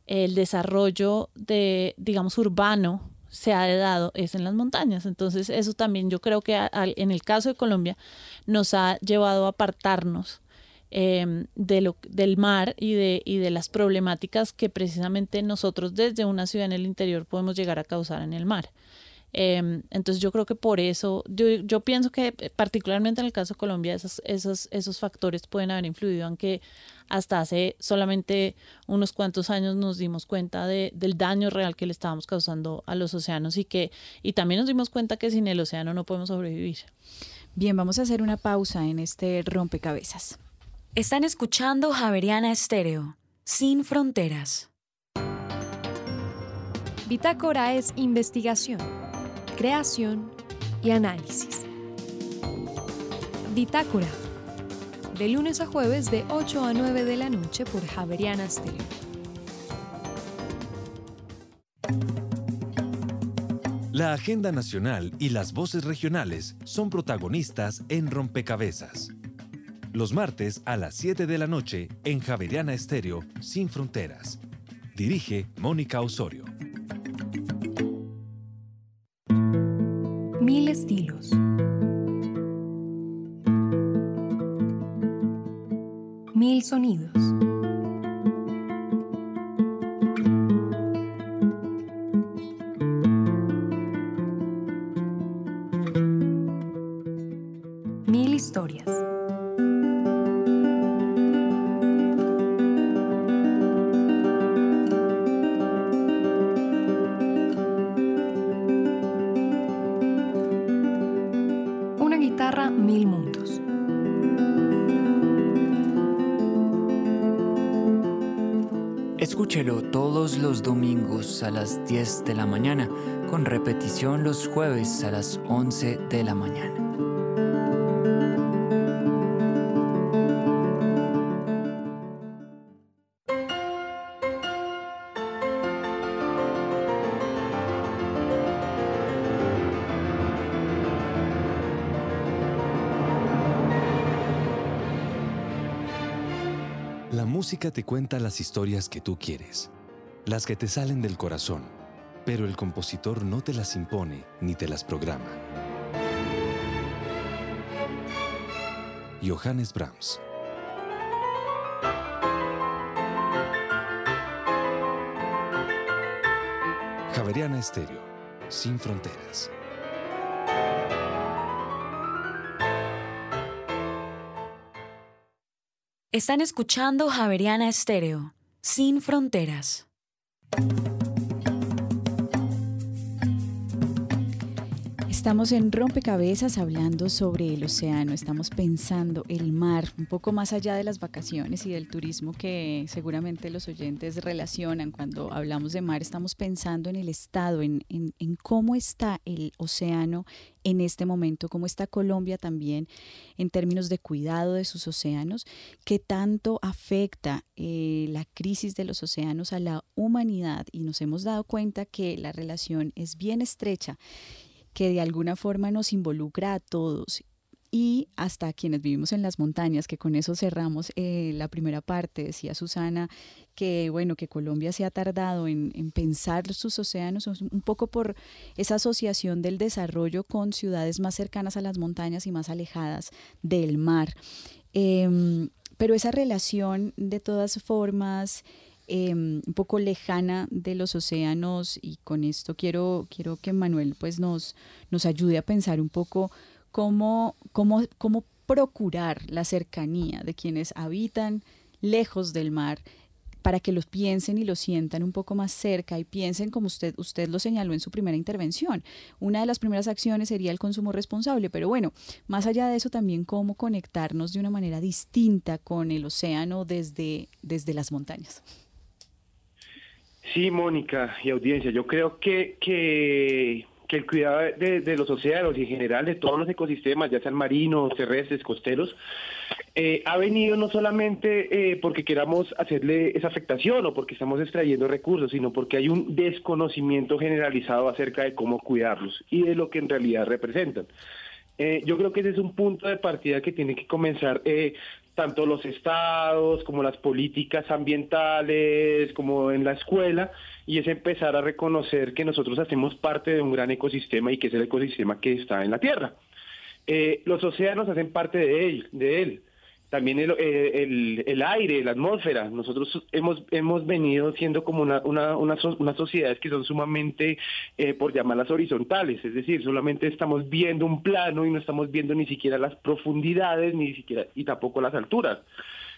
Speaker 14: el desarrollo de, digamos, urbano se ha dado es en las montañas. Entonces, eso también yo creo que en el caso de Colombia nos ha llevado a apartarnos Em, de lo, del mar y de, y de las problemáticas que precisamente nosotros desde una ciudad en el interior podemos llegar a causar en el mar. Em, entonces yo creo que por eso, yo, yo, pienso que particularmente en el caso de Colombia esos, esos, esos factores pueden haber influido en que hasta hace solamente unos cuantos años nos dimos cuenta de, del daño real que le estábamos causando a los océanos y que y también nos dimos cuenta que sin el océano no podemos sobrevivir.
Speaker 11: Bien, vamos a hacer una pausa en este rompecabezas.
Speaker 2: Están escuchando Javeriana Estéreo, sin fronteras.
Speaker 19: Bitácora es investigación, creación y análisis. Bitácora, de lunes a jueves de 8 a 9 de la noche por Javeriana Stereo.
Speaker 1: La agenda nacional y las voces regionales son protagonistas en Rompecabezas. Los martes a las 7 de la noche en Javeriana Estéreo, sin fronteras. Dirige Mónica Osorio.
Speaker 19: Mil estilos. Mil sonidos.
Speaker 20: Los domingos a las 10 de la mañana, con repetición los jueves a las 11 de la mañana.
Speaker 1: La música te cuenta las historias que tú quieres, las que te salen del corazón, pero el compositor no te las impone ni te las programa. Johannes Brahms. Javeriana Estéreo, sin fronteras.
Speaker 2: Están escuchando Javeriana Estéreo, sin fronteras.
Speaker 11: you Estamos en Rompecabezas hablando sobre el océano, estamos pensando el mar, un poco más allá de las vacaciones y del turismo que seguramente los oyentes relacionan. Cuando hablamos de mar, estamos pensando en el estado, en, en- cómo está el océano en este momento, cómo está Colombia también en términos de cuidado de sus océanos, qué tanto afecta eh, la crisis de los océanos a la humanidad. Y nos hemos dado cuenta que la relación es bien estrecha que de alguna forma nos involucra a todos y hasta quienes vivimos en las montañas, que con eso cerramos eh, la primera parte. Decía Susana que, bueno, que Colombia se ha tardado en, en pensar sus océanos un poco por esa asociación del desarrollo con ciudades más cercanas a las montañas y más alejadas del mar. Em, pero esa relación, de todas formas, eh, un poco lejana de los océanos y con esto quiero, quiero que Manuel pues nos, nos ayude a pensar un poco cómo, cómo, cómo procurar la cercanía de quienes habitan lejos del mar para que los piensen y los sientan un poco más cerca y piensen como usted, usted lo señaló en su primera intervención. Una de las primeras acciones sería el consumo responsable, pero bueno, más allá de eso también cómo conectarnos de una manera distinta con el océano desde, desde las montañas.
Speaker 15: Sí, Mónica y audiencia, yo creo que, que, el cuidado de, de los océanos y en general de todos los ecosistemas, ya sean marinos, terrestres, costeros, eh, ha venido no solamente eh, porque queramos hacerle esa afectación o porque estamos extrayendo recursos, sino porque hay un desconocimiento generalizado acerca de cómo cuidarlos y de lo que en realidad representan. Eh, yo creo que ese es un punto de partida que tiene que comenzar eh, tanto los estados como las políticas ambientales, como en la escuela, y es empezar a reconocer que nosotros hacemos parte de un gran ecosistema y que es el ecosistema que está en la Tierra. Eh, los océanos hacen parte de él, de él. También el, eh, el, el aire, la atmósfera. Nosotros hemos, hemos venido siendo como una, una, una unas sociedades que son sumamente, eh, por llamarlas horizontales, es decir, solamente estamos viendo un plano y no estamos viendo ni siquiera las profundidades, ni siquiera, y tampoco las alturas.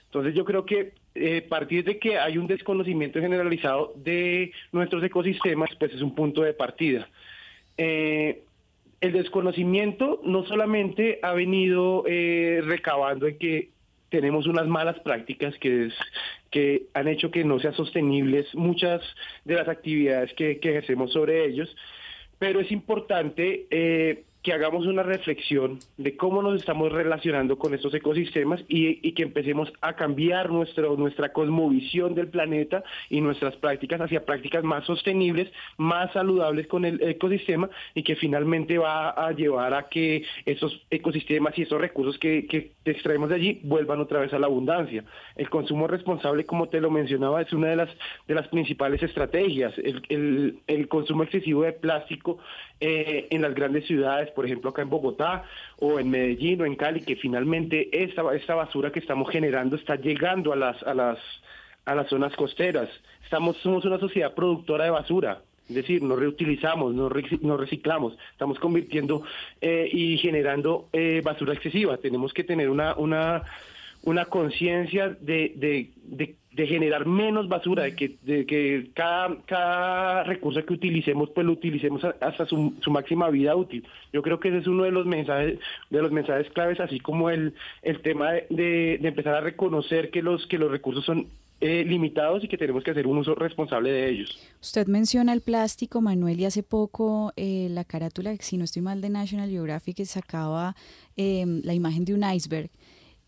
Speaker 15: Entonces yo creo que eh, partir de que hay un desconocimiento generalizado de nuestros ecosistemas, pues es un punto de partida. Eh, el desconocimiento no solamente ha venido eh, recabando en que tenemos unas malas prácticas que, que han hecho que no sean sostenibles muchas de las actividades que, que ejercemos sobre ellos, pero es importante eh, que hagamos una reflexión de cómo nos estamos relacionando con estos ecosistemas y, que empecemos a cambiar nuestro, nuestra cosmovisión del planeta y nuestras prácticas hacia prácticas más sostenibles, más saludables con el ecosistema y que finalmente va a llevar a que esos ecosistemas y esos recursos que, que extraemos de allí vuelvan otra vez a la abundancia. El consumo responsable, como te lo mencionaba, es una de las, de las principales estrategias. El, el consumo excesivo de plástico eh, en las grandes ciudades, por ejemplo acá en Bogotá o en Medellín o en Cali, que finalmente esta, esta basura que estamos generando está llegando a las, a las, a las zonas costeras. Estamos, somos una sociedad productora de basura. Es decir, no reutilizamos, no, reciclamos, estamos convirtiendo eh, y generando eh, basura excesiva. Tenemos que tener una, una, una conciencia de, de, de generar menos basura, de que, de que cada, cada recurso que utilicemos, pues lo utilicemos hasta su, máxima vida útil. Yo creo que ese es uno de los mensajes, de los mensajes claves, así como el, el tema de, de, empezar a reconocer que los, que los recursos son eh, limitados y que tenemos que hacer un uso responsable de ellos.
Speaker 11: Usted menciona el plástico, Manuel, y hace poco eh, la carátula, si no estoy mal, de National Geographic sacaba eh, la imagen de un iceberg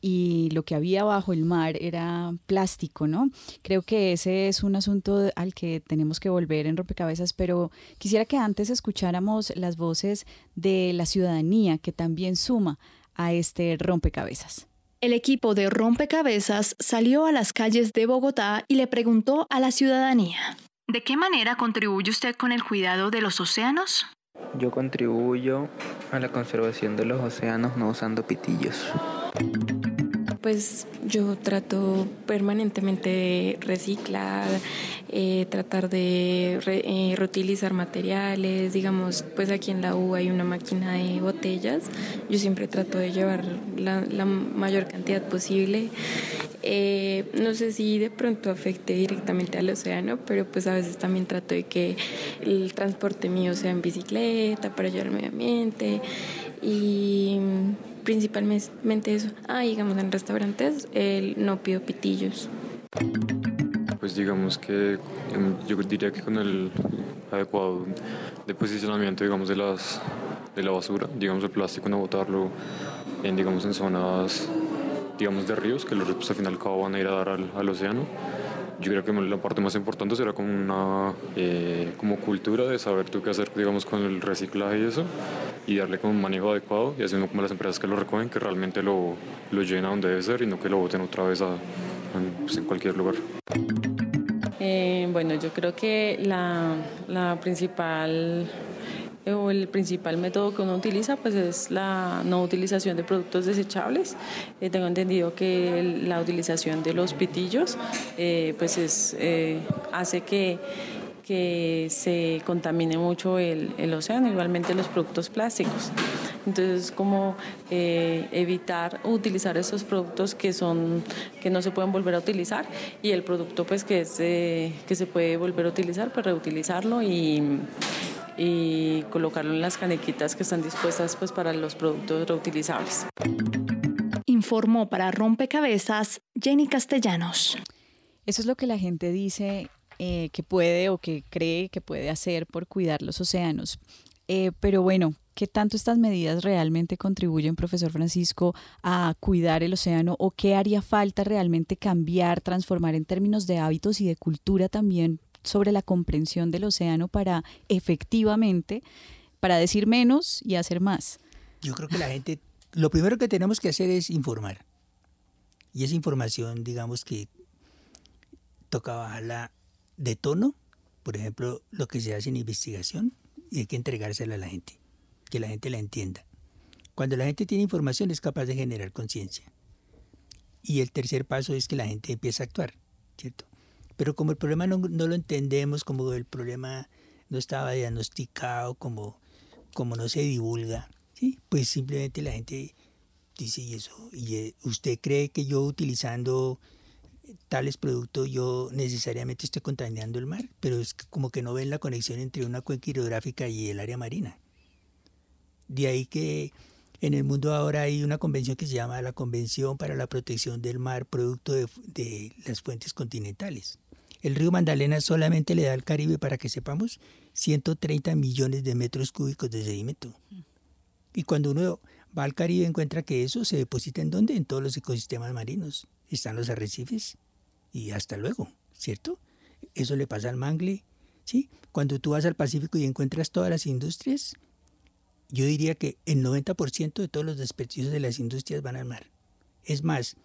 Speaker 11: y lo que había bajo el mar era plástico, ¿no? Creo que ese es un asunto al que tenemos que volver en rompecabezas, pero quisiera que antes escucháramos las voces de la ciudadanía que también suma a este rompecabezas.
Speaker 16: El equipo de Rompecabezas salió a las calles de Bogotá y le preguntó a la ciudadanía, ¿de qué manera contribuye usted con el cuidado de los océanos?
Speaker 21: Yo contribuyo a la conservación de los océanos no usando pitillos
Speaker 22: pues yo trato permanentemente de reciclar, eh, tratar de eh, reutilizar materiales, digamos, pues aquí en la U hay una máquina de botellas, yo siempre trato de llevar la, mayor cantidad posible. Eh, no sé si de pronto afecte directamente al océano, pero pues a veces también trato de que el transporte mío sea en bicicleta para ayudar al medio ambiente. Y principalmente eso. Ah, digamos en restaurantes el, no pido pitillos.
Speaker 23: Pues digamos que em, yo diría que con el adecuado de posicionamiento digamos de las de la basura, digamos el plástico no botarlo en digamos en zonas digamos de ríos que los ríos al final cabo van a ir a dar al, al océano yo creo que la parte más importante será como una eh, como cultura de saber tú qué hacer digamos con el reciclaje y eso y darle como un manejo adecuado y haciendo como las empresas que lo recogen que realmente lo, lo lleven a donde debe ser y no que lo boten otra vez a, en, pues, en cualquier lugar.
Speaker 22: Eh, bueno, yo creo que la, la principal o el principal método que uno utiliza pues es la no utilización de productos desechables. Eh, tengo entendido que la utilización de los pitillos eh, pues es, eh, hace que, que se contamine mucho el, el, océano, igualmente los productos plásticos. Entonces, como evitar utilizar esos productos que son que no se pueden volver a utilizar y el producto pues que es que se puede volver a utilizar, pues reutilizarlo y y colocarlo en las canequitas que están dispuestas pues, para los productos reutilizables.
Speaker 16: Informó para Rompecabezas Jenny Castellanos.
Speaker 11: Eso es lo que la gente dice eh, que puede o que cree que puede hacer por cuidar los océanos. Eh, pero bueno, ¿qué tanto estas medidas realmente contribuyen, profesor Francisco, a cuidar el océano o qué haría falta realmente cambiar, transformar en términos de hábitos y de cultura también sobre la comprensión del océano para efectivamente, para decir menos y hacer más.
Speaker 13: Yo creo que la gente, lo primero que tenemos que hacer es informar. Y esa información, digamos que toca bajarla de tono, por ejemplo, lo que se hace en investigación, y hay que entregársela a la gente, que la gente la entienda. Cuando la gente tiene información es capaz de generar conciencia. Y el tercer paso es que la gente empiece a actuar, ¿cierto? Pero como el problema no, lo entendemos, como el problema no estaba diagnosticado, como, como no se divulga, ¿sí? pues simplemente la gente justicia y eso. ¿Y eh, usted cree que yo utilizando tales productos yo necesariamente estoy contaminando el mar? Pero es como que no ven la conexión entre una cuenca hidrográfica y el área marina. De ahí que en el mundo ahora hay una convención que se llama la Convención para la Protección del Mar Producto de, las Fuentes Continentales. El río Magdalena solamente le da al Caribe, para que sepamos, 130 millones de metros cúbicos de sedimento. Y cuando uno va al Caribe encuentra que eso se deposita en dónde? En todos los ecosistemas marinos. Están los arrecifes y hasta luego, ¿cierto? Eso le pasa al mangle, ¿sí? Cuando tú vas al Pacífico y encuentras todas las industrias, yo diría que el 90% de todos los desperdicios de las industrias van al mar. Es más,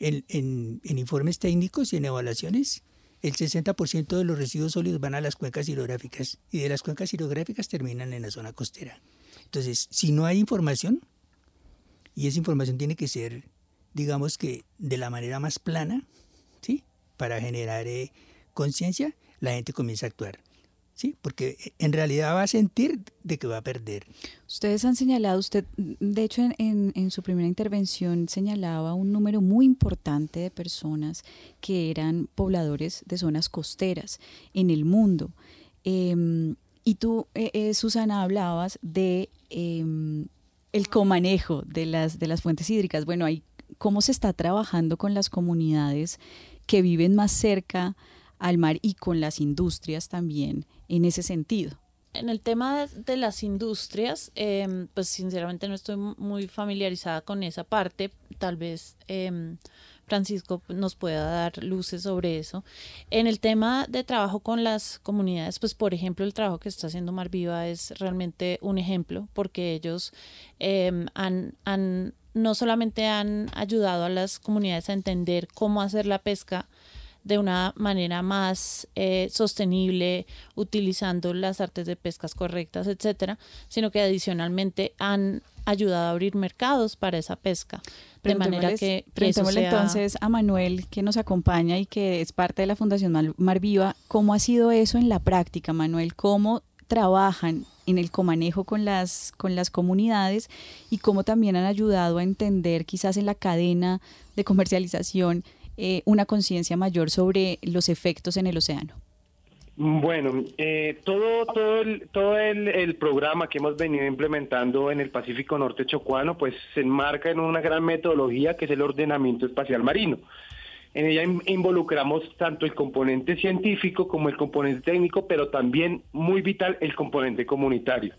Speaker 13: en, en, informes técnicos y en evaluaciones, el 60% de los residuos sólidos van a las cuencas hidrográficas y de las cuencas hidrográficas terminan en la zona costera. Entonces, si no hay información, y esa información tiene que ser, digamos que de la manera más plana. Para generar eh, conciencia, la gente comienza a actuar. ¿sí? Porque en realidad va a sentir de que va a perder.
Speaker 11: Ustedes han señalado, usted, de hecho, en, su primera intervención señalaba un número muy importante de personas que eran pobladores de zonas costeras en el mundo. Eh, y tú, eh, eh, Susana, hablabas de eh, el comanejo de las, de las fuentes hídricas. Bueno, hay, ¿cómo se está trabajando con las comunidades que viven más cerca al mar y con las industrias también en ese sentido?
Speaker 14: En el tema de las industrias, eh, pues sinceramente no estoy muy familiarizada con esa parte. Tal vez eh, Francisco nos pueda dar luces sobre eso. En el tema de trabajo con las comunidades, pues por ejemplo el trabajo que está haciendo Mar Viva es realmente un ejemplo porque ellos eh, han, han, no solamente han ayudado a las comunidades a entender cómo hacer la pesca, de una manera más eh, sostenible, utilizando las artes de pescas correctas, etcétera, sino que adicionalmente han ayudado a abrir mercados para esa pesca. De manera que,
Speaker 11: que eso sea... entonces a Manuel que nos acompaña y que es parte de la Fundación Mar, Mar Viva, ¿cómo ha sido eso en la práctica, Manuel? ¿Cómo trabajan en el comanejo con las, con las comunidades y cómo también han ayudado a entender quizás en la cadena de comercialización eh, una conciencia mayor sobre los efectos en el océano?
Speaker 15: Bueno, eh, todo, todo, el, todo el, el, programa que hemos venido implementando en el Pacífico Norte Chocuano, pues se enmarca en una gran metodología que es el ordenamiento espacial marino. En ella involucramos tanto el componente científico como el componente técnico, pero también muy vital el componente comunitario.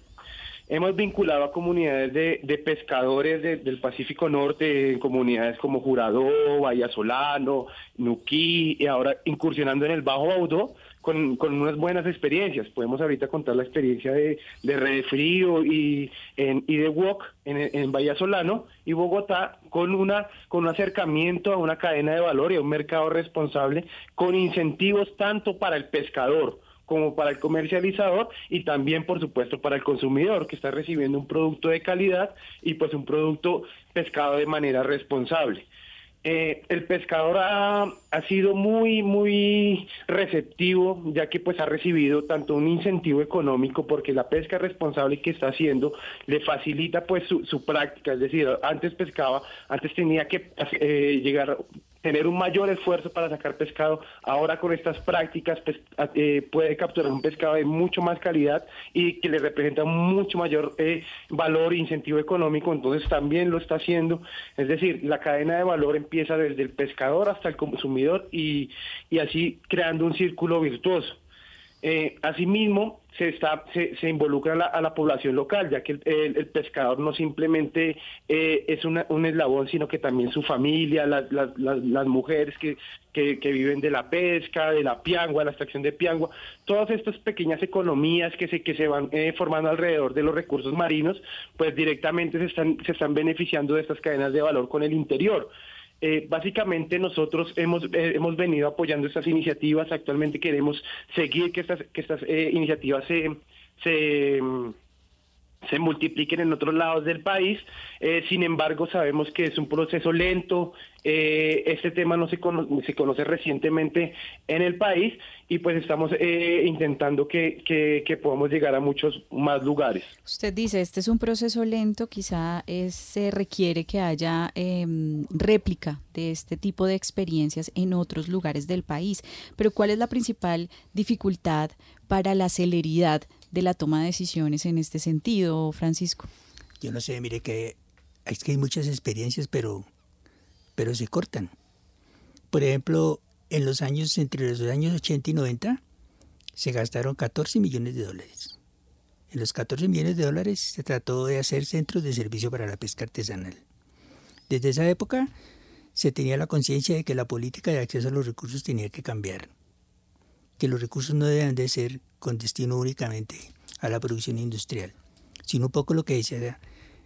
Speaker 15: Hemos vinculado a comunidades de, pescadores de, del Pacífico Norte, comunidades como Juradó, Bahía Solano, Nuquí, y ahora incursionando en el Bajo Baudó, con, con, unas buenas experiencias. Podemos ahorita contar la experiencia de, de Red Frío y, en, y de Wok en, en Bahía Solano y Bogotá con, una, con un acercamiento a una cadena de valor y a un mercado responsable con incentivos tanto para el pescador, como para el comercializador y también, por supuesto, para el consumidor que está recibiendo un producto de calidad y pues un producto pescado de manera responsable. Eh, el pescador ha, ha, sido muy, muy receptivo, ya que pues ha recibido tanto un incentivo económico, porque la pesca responsable que está haciendo le facilita pues su, su práctica, es decir, antes pescaba, antes tenía que eh, llegar tener un mayor esfuerzo para sacar pescado. Ahora con estas prácticas pues, eh, puede capturar un pescado de mucho más calidad y que le representa mucho mayor eh, valor e incentivo económico, entonces también lo está haciendo. Es decir, la cadena de valor empieza desde el pescador hasta el consumidor y, y así creando un círculo virtuoso. Eh, asimismo, se, está, se, involucra a la, a la, población local, ya que el, el, el pescador no simplemente eh, es una, un eslabón, sino que también su familia, las, mujeres que, que, que, viven de la pesca, de la piangua, la extracción de piangua, todas estas pequeñas economías que se, que se van eh, formando alrededor de los recursos marinos, pues directamente se están, se están beneficiando de estas cadenas de valor con el interior. Eh, básicamente nosotros hemos, eh, hemos venido apoyando estas iniciativas, actualmente queremos seguir que estas, que estas eh, iniciativas se, se, se multipliquen en otros lados del país. Eh, sin embargo, sabemos que es un proceso lento. Eh, este tema no se, se conoce recientemente en el país y pues estamos eh, intentando que, que, podamos llegar a muchos más lugares.
Speaker 11: Usted dice, este es un proceso lento, quizá se requiere que haya em, réplica de este tipo de experiencias en otros lugares del país, pero ¿cuál es la principal dificultad para la celeridad de la toma de decisiones en este sentido, Francisco?
Speaker 13: Yo no sé, mire que es que hay muchas experiencias, pero, pero se cortan. Por ejemplo, en los años, entre los años 80 y 90, se gastaron 14 millones de dólares. En los 14 millones de dólares se trató de hacer centros de servicio para la pesca artesanal. Desde esa época se tenía la conciencia de que la política de acceso a los recursos tenía que cambiar, que los recursos no deben de ser con destino únicamente a la producción industrial, sino un poco lo que decía,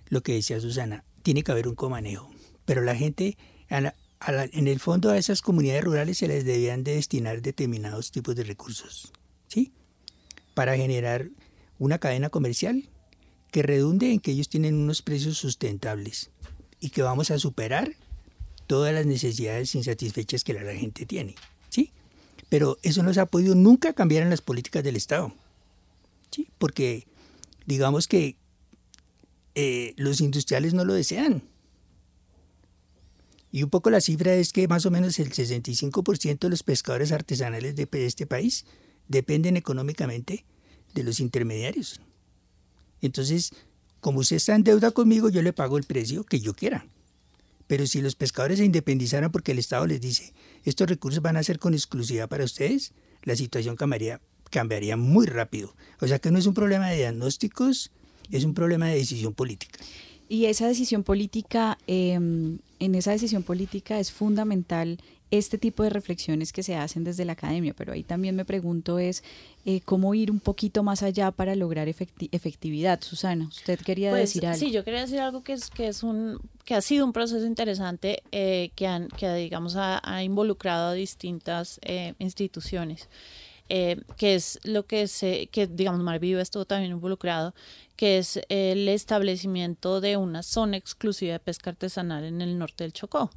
Speaker 13: lo que decía Susana, tiene que haber un comanejo, pero la gente, en el fondo a esas comunidades rurales se les debían de destinar determinados tipos de recursos, ¿sí? Para generar una cadena comercial que redunde en que ellos tienen unos precios sustentables y que vamos a superar todas las necesidades insatisfechas que la gente tiene, ¿sí? Pero eso no se ha podido nunca cambiar en las políticas del Estado. ¿sí? Porque digamos que eh, los industriales no lo desean. Y un poco la cifra es que más o menos el 65% de los pescadores artesanales de este país dependen económicamente de los intermediarios. Entonces, como usted está en deuda conmigo, yo le pago el precio que yo quiera. Pero si los pescadores se independizaran porque el Estado les dice, estos recursos van a ser con exclusividad para ustedes, la situación cambiaría, cambiaría muy rápido. O sea que no es un problema de diagnósticos, es un problema de decisión política.
Speaker 11: Y esa decisión política, em, en esa decisión política es fundamental este tipo de reflexiones que se hacen desde la academia, pero ahí también me pregunto es eh, cómo ir un poquito más allá para lograr efectividad. Susana, usted quería
Speaker 14: pues,
Speaker 11: decir algo.
Speaker 14: Sí, yo quería decir algo que es que es un que ha sido un proceso interesante eh, que han que digamos ha, involucrado a distintas eh, instituciones. Que es lo que se, que digamos Marvivo estuvo también involucrado, que es el establecimiento de una zona exclusiva de pesca artesanal en el norte del Chocó.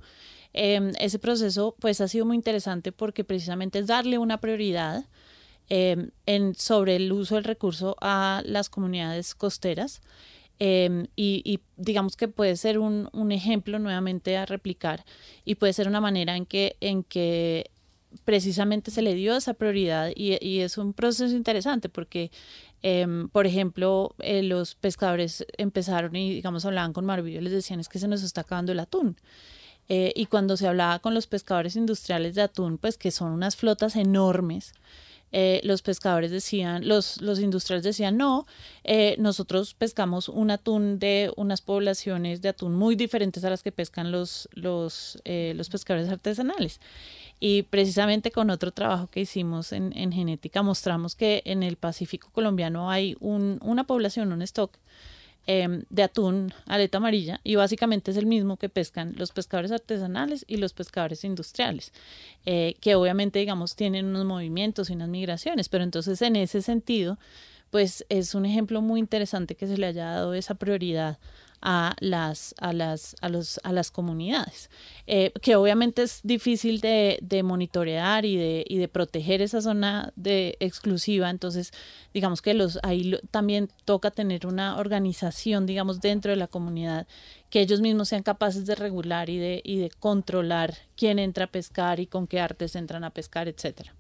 Speaker 14: Em, ese proceso pues ha sido muy interesante porque precisamente es darle una prioridad em, en, sobre el uso del recurso a las comunidades costeras. Em, y, digamos que puede ser un, un, ejemplo nuevamente a replicar y puede ser una manera en que precisamente se le dio esa prioridad y, y es un proceso interesante porque, por ejemplo, eh, los pescadores empezaron y digamos hablaban con Marvillo, les decían es que se nos está acabando el atún. Eh, y cuando se hablaba con los pescadores industriales de atún, pues que son unas flotas enormes, eh, los pescadores decían, los, los industriales decían, no, eh, nosotros pescamos un atún de unas poblaciones de atún muy diferentes a las que pescan los, los, los pescadores artesanales. Y precisamente con otro trabajo que hicimos en, en genética mostramos que en el Pacífico colombiano hay un, una población, un stock Em, de atún aleta amarilla y básicamente es el mismo que pescan los pescadores artesanales y los pescadores industriales, eh, que obviamente digamos tienen unos movimientos y unas migraciones, pero entonces en ese sentido pues es un ejemplo muy interesante que se le haya dado esa prioridad a las, a las, a los, a las comunidades, eh, que obviamente es difícil de, de monitorear y de, y de, proteger esa zona de exclusiva, entonces digamos que los, ahí también toca tener una organización, digamos, dentro de la comunidad, que ellos mismos sean capaces de regular y de, y de controlar quién entra a pescar y con qué artes entran a pescar, etcétera.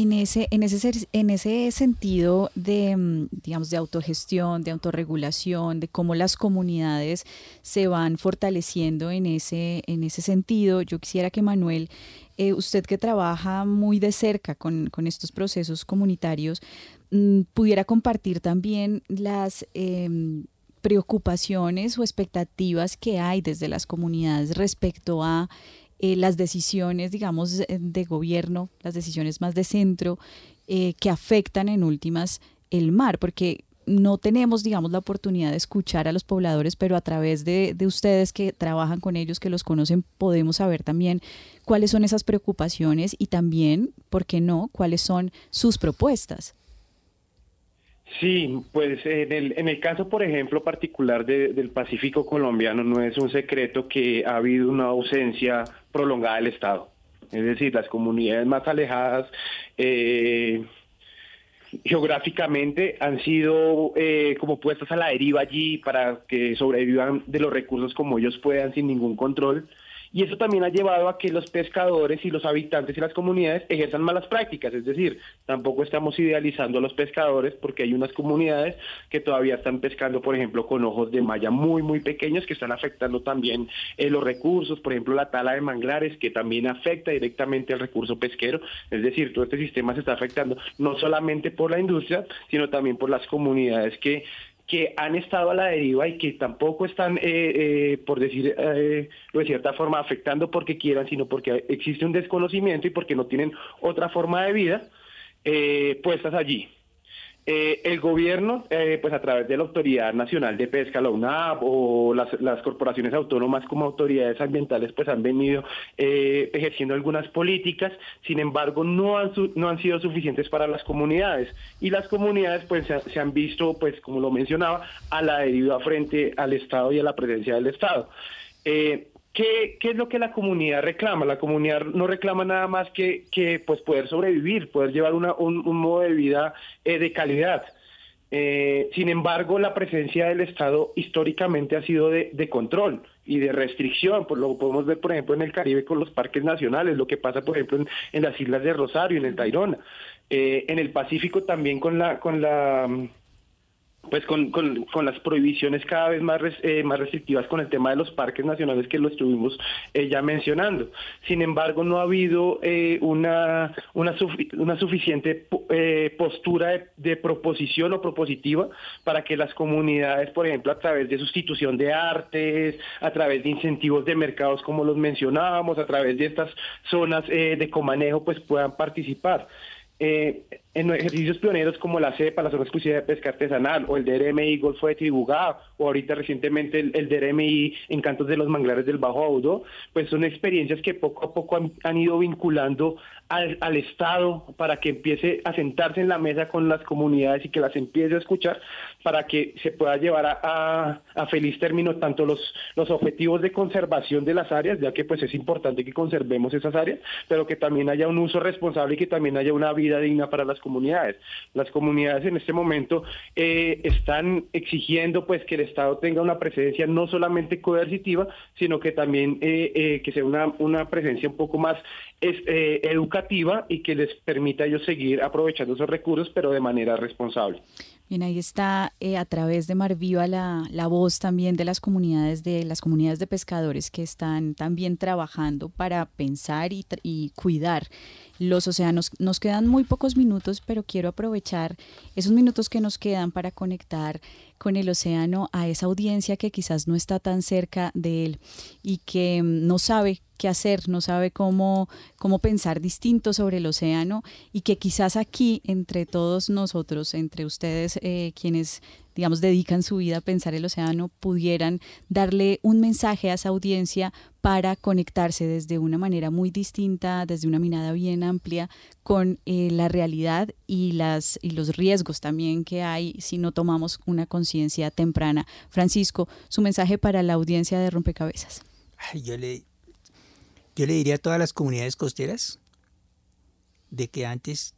Speaker 11: En ese, en ese, en ese sentido de, mm, digamos, de autogestión, de autorregulación, de cómo las comunidades se van fortaleciendo en ese, en ese sentido, yo quisiera que Manuel, eh, usted que trabaja muy de cerca con, estos procesos comunitarios, mm, pudiera compartir también las... Em, preocupaciones o expectativas que hay desde las comunidades respecto a eh, las decisiones, digamos, de gobierno, las decisiones más de centro, eh, que afectan en últimas el mar, porque no tenemos, digamos, la oportunidad de escuchar a los pobladores, pero a través de, de, ustedes que trabajan con ellos, que los conocen, podemos saber también cuáles son esas preocupaciones y también, ¿por qué no?, cuáles son sus propuestas.
Speaker 15: Sí, pues en el, en el caso, por ejemplo, particular del Pacífico colombiano, no es un secreto que ha habido una ausencia prolongada del Estado. Es decir, las comunidades más alejadas eh, geográficamente han sido eh, como puestas a la deriva allí para que sobrevivan de los recursos como ellos puedan sin ningún control y eso también ha llevado a que los pescadores y los habitantes y las comunidades ejerzan malas prácticas, es decir, tampoco estamos idealizando a los pescadores porque hay unas comunidades que todavía están pescando, por ejemplo, con ojos de malla muy, muy pequeños que están afectando también eh, los recursos, por ejemplo, la tala de manglares que también afecta directamente al recurso pesquero, es decir, todo este sistema se está afectando no solamente por la industria, sino también por las comunidades que que han estado a la deriva y que tampoco están, eh, eh, por decir eh, de cierta forma, afectando porque quieran, sino porque existe un desconocimiento y porque no tienen otra forma de vida puestas allí. Eh, el gobierno, eh, pues a través de la Autoridad Nacional de Pesca, la UNAP, o las, corporaciones autónomas como autoridades ambientales, pues han venido eh, ejerciendo algunas políticas, sin embargo, no han, no han sido suficientes para las comunidades. Y las comunidades, pues se, han visto, pues como lo mencionaba, a la deriva frente al Estado y a la presencia del Estado. ¿Qué, es lo que la comunidad reclama? La comunidad no reclama nada más que, que pues poder sobrevivir, poder llevar una, un, modo de vida eh, de calidad. Eh, sin embargo, la presencia del Estado históricamente ha sido de, control y de restricción, pues lo podemos ver, por ejemplo, en el Caribe con los parques nacionales, lo que pasa, por ejemplo, en, las islas de Rosario, en el Tairona, eh, en el Pacífico también con la, con la pues con, con, con, las prohibiciones cada vez más, eh, más restrictivas con el tema de los parques nacionales que lo estuvimos eh, ya mencionando. Sin embargo, no ha habido eh, una, una, suficiente postura de, proposición o propositiva para que las comunidades, por ejemplo, a través de sustitución de artes, a través de incentivos de mercados como los mencionábamos, a través de estas zonas de comanejo, pues puedan participar. Eh, en ejercicios pioneros como la CEPA, la Zona Exclusiva de Pesca Artesanal, o el DRMI Golfo de Tribugá, o ahorita recientemente el, DRMI Encantos de los Manglares del Bajo Audo, pues son experiencias que poco a poco han, ido vinculando al, Estado para que empiece a sentarse en la mesa con las comunidades y que las empiece a escuchar para que se pueda llevar a, feliz término tanto los, los objetivos de conservación de las áreas, ya que pues es importante que conservemos esas áreas, pero que también haya un uso responsable y que también haya una vida digna para las comunidades. Las comunidades en este momento eh, están exigiendo pues que el Estado tenga una presencia no solamente coercitiva, sino que también eh, eh, que sea una, una presencia un poco más educativa y que les permita a ellos seguir aprovechando esos recursos, pero de manera responsable.
Speaker 11: Bien, ahí está a través de Mar Viva la, la, voz también de las comunidades de las comunidades de pescadores que están también trabajando para pensar y, y cuidar los océanos. Nos quedan muy pocos minutos, pero quiero aprovechar esos minutos que nos quedan para conectar con el océano a esa audiencia que quizás no está tan cerca de él y que mm, no sabe qué hacer, no sabe cómo, cómo pensar distinto sobre el océano y que quizás aquí, entre todos nosotros, entre ustedes eh, quienes digamos, dedican su vida a pensar el océano, pudieran darle un mensaje a esa audiencia para conectarse desde una manera muy distinta, desde una mirada bien amplia con eh, la realidad y, las, y los riesgos también que hay si no tomamos una conciencia temprana. Francisco, su mensaje para la audiencia de Rompecabezas.
Speaker 13: Yo le, yo le diría a todas las comunidades costeras de que antes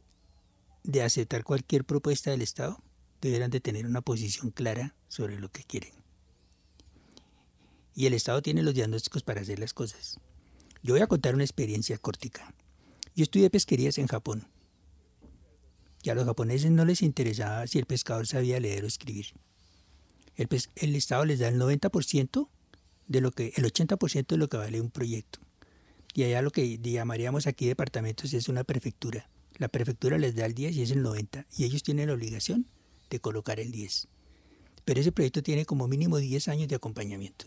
Speaker 13: de aceptar cualquier propuesta del Estado, deberán de tener una posición clara sobre lo que quieren. Y el Estado tiene los diagnósticos para hacer las cosas. Yo voy a contar una experiencia córtica. Yo estudié pesquerías en Japón. Y a los japoneses no les interesaba si el pescador sabía leer o escribir. El, el Estado les da el 90% de lo que, el 80% de lo que vale un proyecto. Y allá lo que llamaríamos aquí departamentos es una prefectura. La prefectura les da el 10 y es el 90. Y ellos tienen la obligación de colocar el 10. Pero ese proyecto tiene como mínimo 10 años de acompañamiento.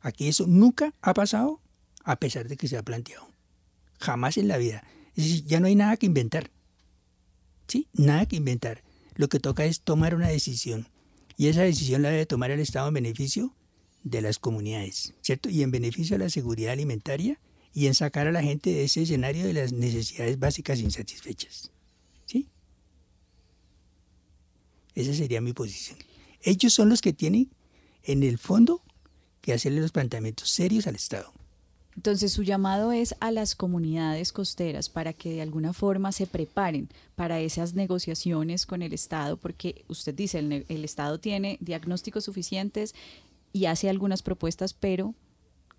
Speaker 13: Aquí eso nunca ha pasado a pesar de que se ha planteado. Jamás en la vida. Es decir, ya no hay nada que inventar. ¿Sí? Nada que inventar. Lo que toca es tomar una decisión. Y esa decisión la debe tomar el Estado en beneficio de las comunidades, ¿cierto? Y en beneficio de la seguridad alimentaria y en sacar a la gente de ese escenario de las necesidades básicas insatisfechas. Esa sería mi posición. Ellos son los que tienen, en el fondo, que hacerle los planteamientos serios al Estado.
Speaker 11: Entonces su llamado es a las comunidades costeras para que de alguna forma se preparen para esas negociaciones con el Estado, porque usted dice, el, el Estado tiene diagnósticos suficientes y hace algunas propuestas, pero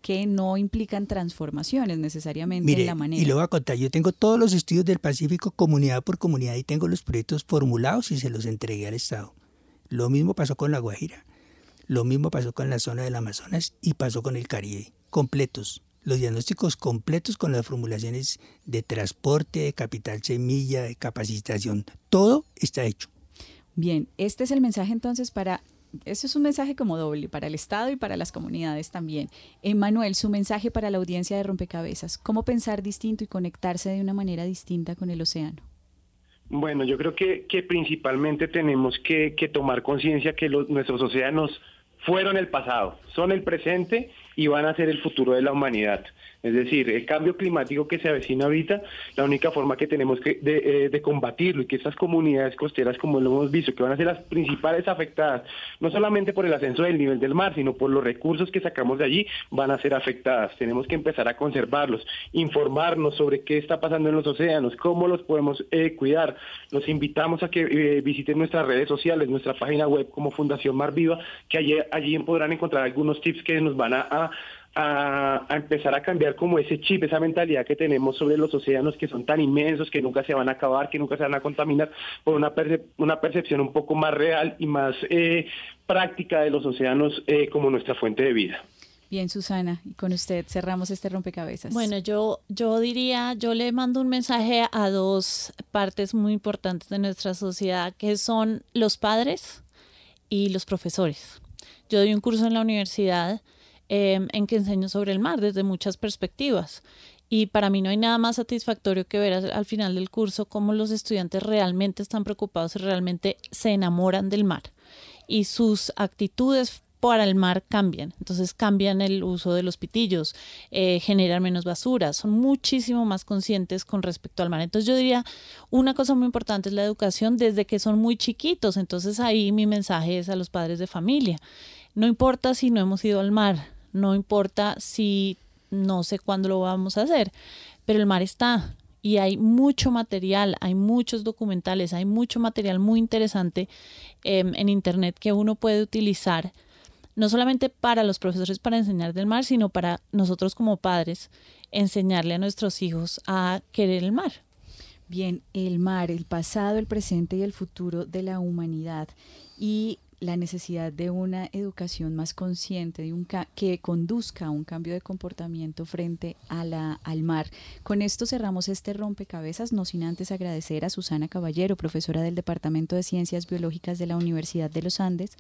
Speaker 11: que no implican transformaciones necesariamente en la manera.
Speaker 13: Y lo voy a contar, yo tengo todos los estudios del Pacífico comunidad por comunidad y tengo los proyectos formulados y se los entregué al Estado. Lo mismo pasó con La Guajira, lo mismo pasó con la zona del Amazonas y pasó con el Caribe, completos. Los diagnósticos completos con las formulaciones de transporte, de capital semilla, de capacitación, todo está hecho.
Speaker 11: Bien, este es el mensaje entonces para eso es un mensaje como doble para el Estado y para las comunidades también. Emanuel, su mensaje para la audiencia de Rompecabezas, ¿cómo pensar distinto y conectarse de una manera distinta con el océano?
Speaker 15: Bueno, yo creo que, principalmente tenemos que, que tomar conciencia que los, nuestros océanos fueron el pasado, son el presente y van a ser el futuro de la humanidad. Es decir, el cambio climático que se avecina ahorita, la única forma que tenemos que de, eh, combatirlo y que estas comunidades costeras, como lo hemos visto, que van a ser las principales afectadas, no solamente por el ascenso del nivel del mar, sino por los recursos que sacamos de allí, van a ser afectadas. Tenemos que empezar a conservarlos, informarnos sobre qué está pasando en los océanos, cómo los podemos eh, cuidar. Los invitamos a que eh, visiten nuestras redes sociales, nuestra página web como Fundación Mar Viva, que allí, allí podrán encontrar algunos tips que nos van a a, empezar a cambiar como ese chip, esa mentalidad que tenemos sobre los océanos que son tan inmensos, que nunca se van a acabar, que nunca se van a contaminar, por una, una percepción un poco más real y más eh, práctica de los océanos eh, como nuestra fuente de vida.
Speaker 11: Bien, Susana, y con usted cerramos este rompecabezas.
Speaker 14: Bueno, yo, yo diría, yo le mando un mensaje a dos partes muy importantes de nuestra sociedad, que son los padres y los profesores. Yo doy un curso en la universidad Em, en que enseño sobre el mar desde muchas perspectivas. Y para mí no hay nada más satisfactorio que ver al final del curso cómo los estudiantes realmente están preocupados y realmente se enamoran del mar. Y sus actitudes para el mar cambian. Entonces cambian el uso de los pitillos, eh, generan menos basura, son muchísimo más conscientes con respecto al mar. Entonces yo diría, una cosa muy importante es la educación desde que son muy chiquitos. Entonces ahí mi mensaje es a los padres de familia. No importa si no hemos ido al mar, no importa si no sé cuándo lo vamos a hacer, pero el mar está y hay mucho material, hay muchos documentales, hay mucho material muy interesante em, en Internet que uno puede utilizar, no solamente para los profesores para enseñar del mar, sino para nosotros como padres enseñarle a nuestros hijos a querer el mar.
Speaker 11: Bien, el mar, el pasado, el presente y el futuro de la humanidad. Y la necesidad de una educación más consciente, de un que conduzca a un cambio de comportamiento frente a la, al mar. Con esto cerramos este rompecabezas, no sin antes agradecer a Susana Caballero, profesora del Departamento de Ciencias Biológicas de la Universidad de los Andes,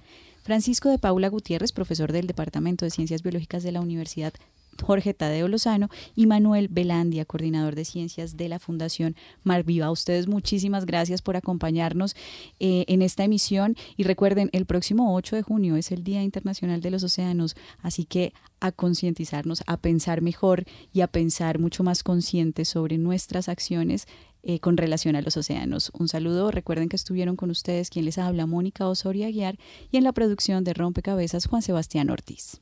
Speaker 11: Francisco de Paula Gutiérrez, profesor del Departamento de Ciencias Biológicas de la Universidad Jorge Tadeo Lozano y Manuel Belandia, coordinador de ciencias de la Fundación Mar Viva. A ustedes muchísimas gracias por acompañarnos eh, en esta emisión y recuerden, el próximo 8 de junio es el Día Internacional de los Océanos, así que a concientizarnos, a pensar mejor y a pensar mucho más conscientes sobre nuestras acciones eh, con relación a los océanos. Un saludo, recuerden que estuvieron con ustedes quien les habla, Mónica Osoria Guiar, y en la producción de Rompecabezas, Juan Sebastián Ortiz.